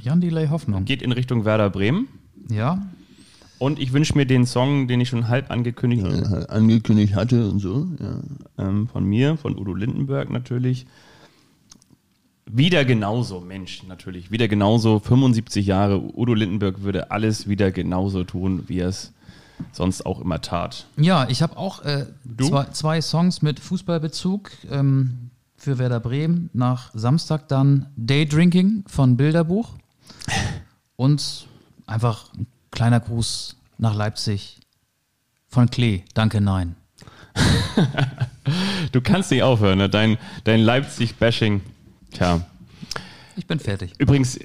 Jan Delay Hoffnung. Geht in Richtung Werder Bremen. Ja, Und ich wünsche mir den Song, den ich schon halb angekündigt habe, Äh, angekündigt hatte und so. Ja. ähm, von mir, von Udo Lindenberg natürlich. Wieder genauso, Mensch, natürlich. Wieder genauso, 75 Jahre. Udo Lindenberg würde alles wieder genauso tun, wie er es sonst auch immer tat. Ja, ich habe auch äh, zwei, zwei Songs mit Fußballbezug ähm, für Werder Bremen. Nach Samstag dann Daydrinking von Bilderbuch und einfach ein kleiner Gruß nach Leipzig von Klee. Danke, nein. Du kannst nicht aufhören, ne? dein, dein Leipzig-Bashing. Tja. Ich bin fertig. Übrigens,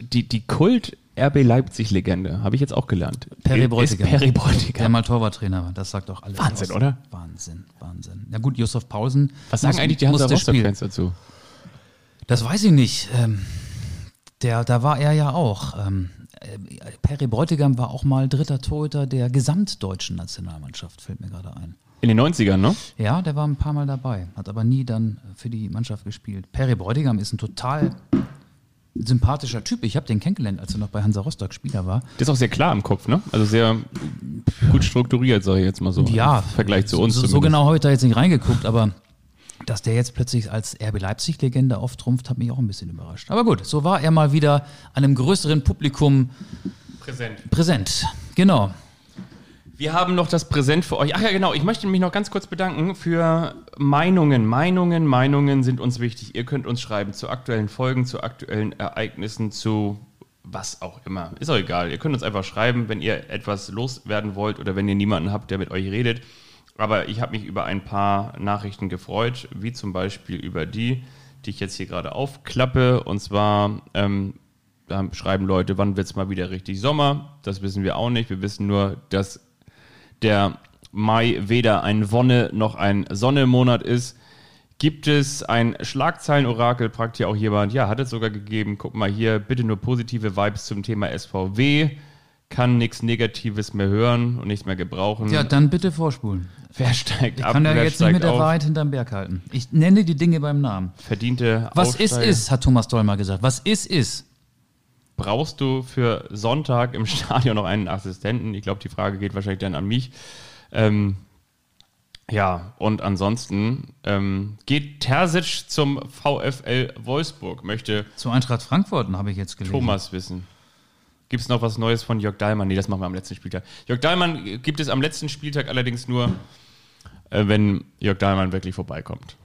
die, die Kult-RB Leipzig-Legende, habe ich jetzt auch gelernt. Perry Bräutigam. Perry Der Bräutigam. mal Torwarttrainer war, das sagt doch alles. Wahnsinn, aus. oder? Wahnsinn, Wahnsinn. Ja gut, Josef Pausen. Was sagen muss- eigentlich die Hansa. Rostock-Fans dazu? Das weiß ich nicht. Ähm, der, da war er ja auch. Ähm, äh, Perry Bräutigam war auch mal dritter Torhüter der gesamtdeutschen Nationalmannschaft, fällt mir gerade ein. In den 90ern, ne? Ja, der war ein paar Mal dabei, hat aber nie dann für die Mannschaft gespielt. Perry Bräutigam ist ein total sympathischer Typ. Ich habe den kennengelernt, als er noch bei Hansa Rostock Spieler war. Der ist auch sehr klar im Kopf, ne? Also sehr gut strukturiert, sag ich jetzt mal so. Ja, Im Vergleich zu uns. So, so genau habe ich da jetzt nicht reingeguckt, aber dass der jetzt plötzlich als RB Leipzig-Legende auftrumpft, hat mich auch ein bisschen überrascht. Aber gut, so war er mal wieder einem größeren Publikum Präsent. präsent. Genau. Wir haben noch das Präsent für euch. Ach ja, genau. Ich möchte mich noch ganz kurz bedanken für Meinungen. Meinungen, Meinungen sind uns wichtig. Ihr könnt uns schreiben zu aktuellen Folgen, zu aktuellen Ereignissen, zu was auch immer. Ist auch egal. Ihr könnt uns einfach schreiben, wenn ihr etwas loswerden wollt oder wenn ihr niemanden habt, der mit euch redet. Aber ich habe mich über ein paar Nachrichten gefreut, wie zum Beispiel über die, die ich jetzt hier gerade aufklappe. Und zwar ähm, schreiben Leute, wann wird es mal wieder richtig Sommer? Das wissen wir auch nicht. Wir wissen nur, dass der Mai weder ein Wonne noch ein Sonnemonat ist. Gibt es ein Schlagzeilenorakel, fragt hier auch jemand. Ja, hat es sogar gegeben. Guck mal hier, bitte nur positive Vibes zum Thema SVW. Kann nichts Negatives mehr hören und nichts mehr gebrauchen. Ja, dann bitte vorspulen. wer steigt Ich ab? kann ja wer jetzt nicht mit der auf? Wahrheit hinterm Berg halten. Ich nenne die Dinge beim Namen. Verdiente Was ist, Aufsteiger. ist, hat Thomas Doll mal gesagt. Was ist, ist. Brauchst du für Sonntag im Stadion noch einen Assistenten? Ich glaube, die Frage geht wahrscheinlich dann an mich. Ähm, ja, und ansonsten ähm, geht Terzic zum VfL Wolfsburg, möchte Zu Eintracht Frankfurt habe ich jetzt gelesen. Thomas wissen. Gibt es noch was Neues von Jörg Dahlmann? Nee, das machen wir am letzten Spieltag. Jörg Dahlmann gibt es am letzten Spieltag allerdings nur, äh, wenn Jörg Dahlmann wirklich vorbeikommt.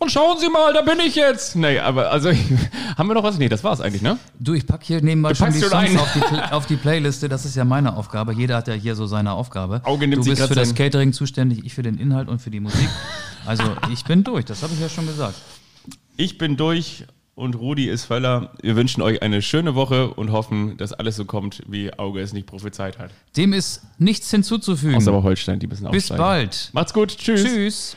Und schauen Sie mal, da bin ich jetzt. Nee, aber also haben wir noch was? Nee, das war's eigentlich, ne? Du, ich packe hier nebenbei Du schon die Songs schon ein. auf die, auf die Playliste. Das ist ja meine Aufgabe. Jeder hat ja hier so seine Aufgabe. Auge nimmt du bist für das Catering zuständig, ich für den Inhalt und für die Musik. Also ich bin durch, das habe ich ja schon gesagt. Ich bin durch und Rudi ist Völler. Wir wünschen euch eine schöne Woche und hoffen, dass alles so kommt, wie Auge es nicht prophezeit hat. Dem ist nichts hinzuzufügen. Außer aber Holstein, die müssen Bis aufsteigen. bald. Macht's gut. Tschüss. Tschüss.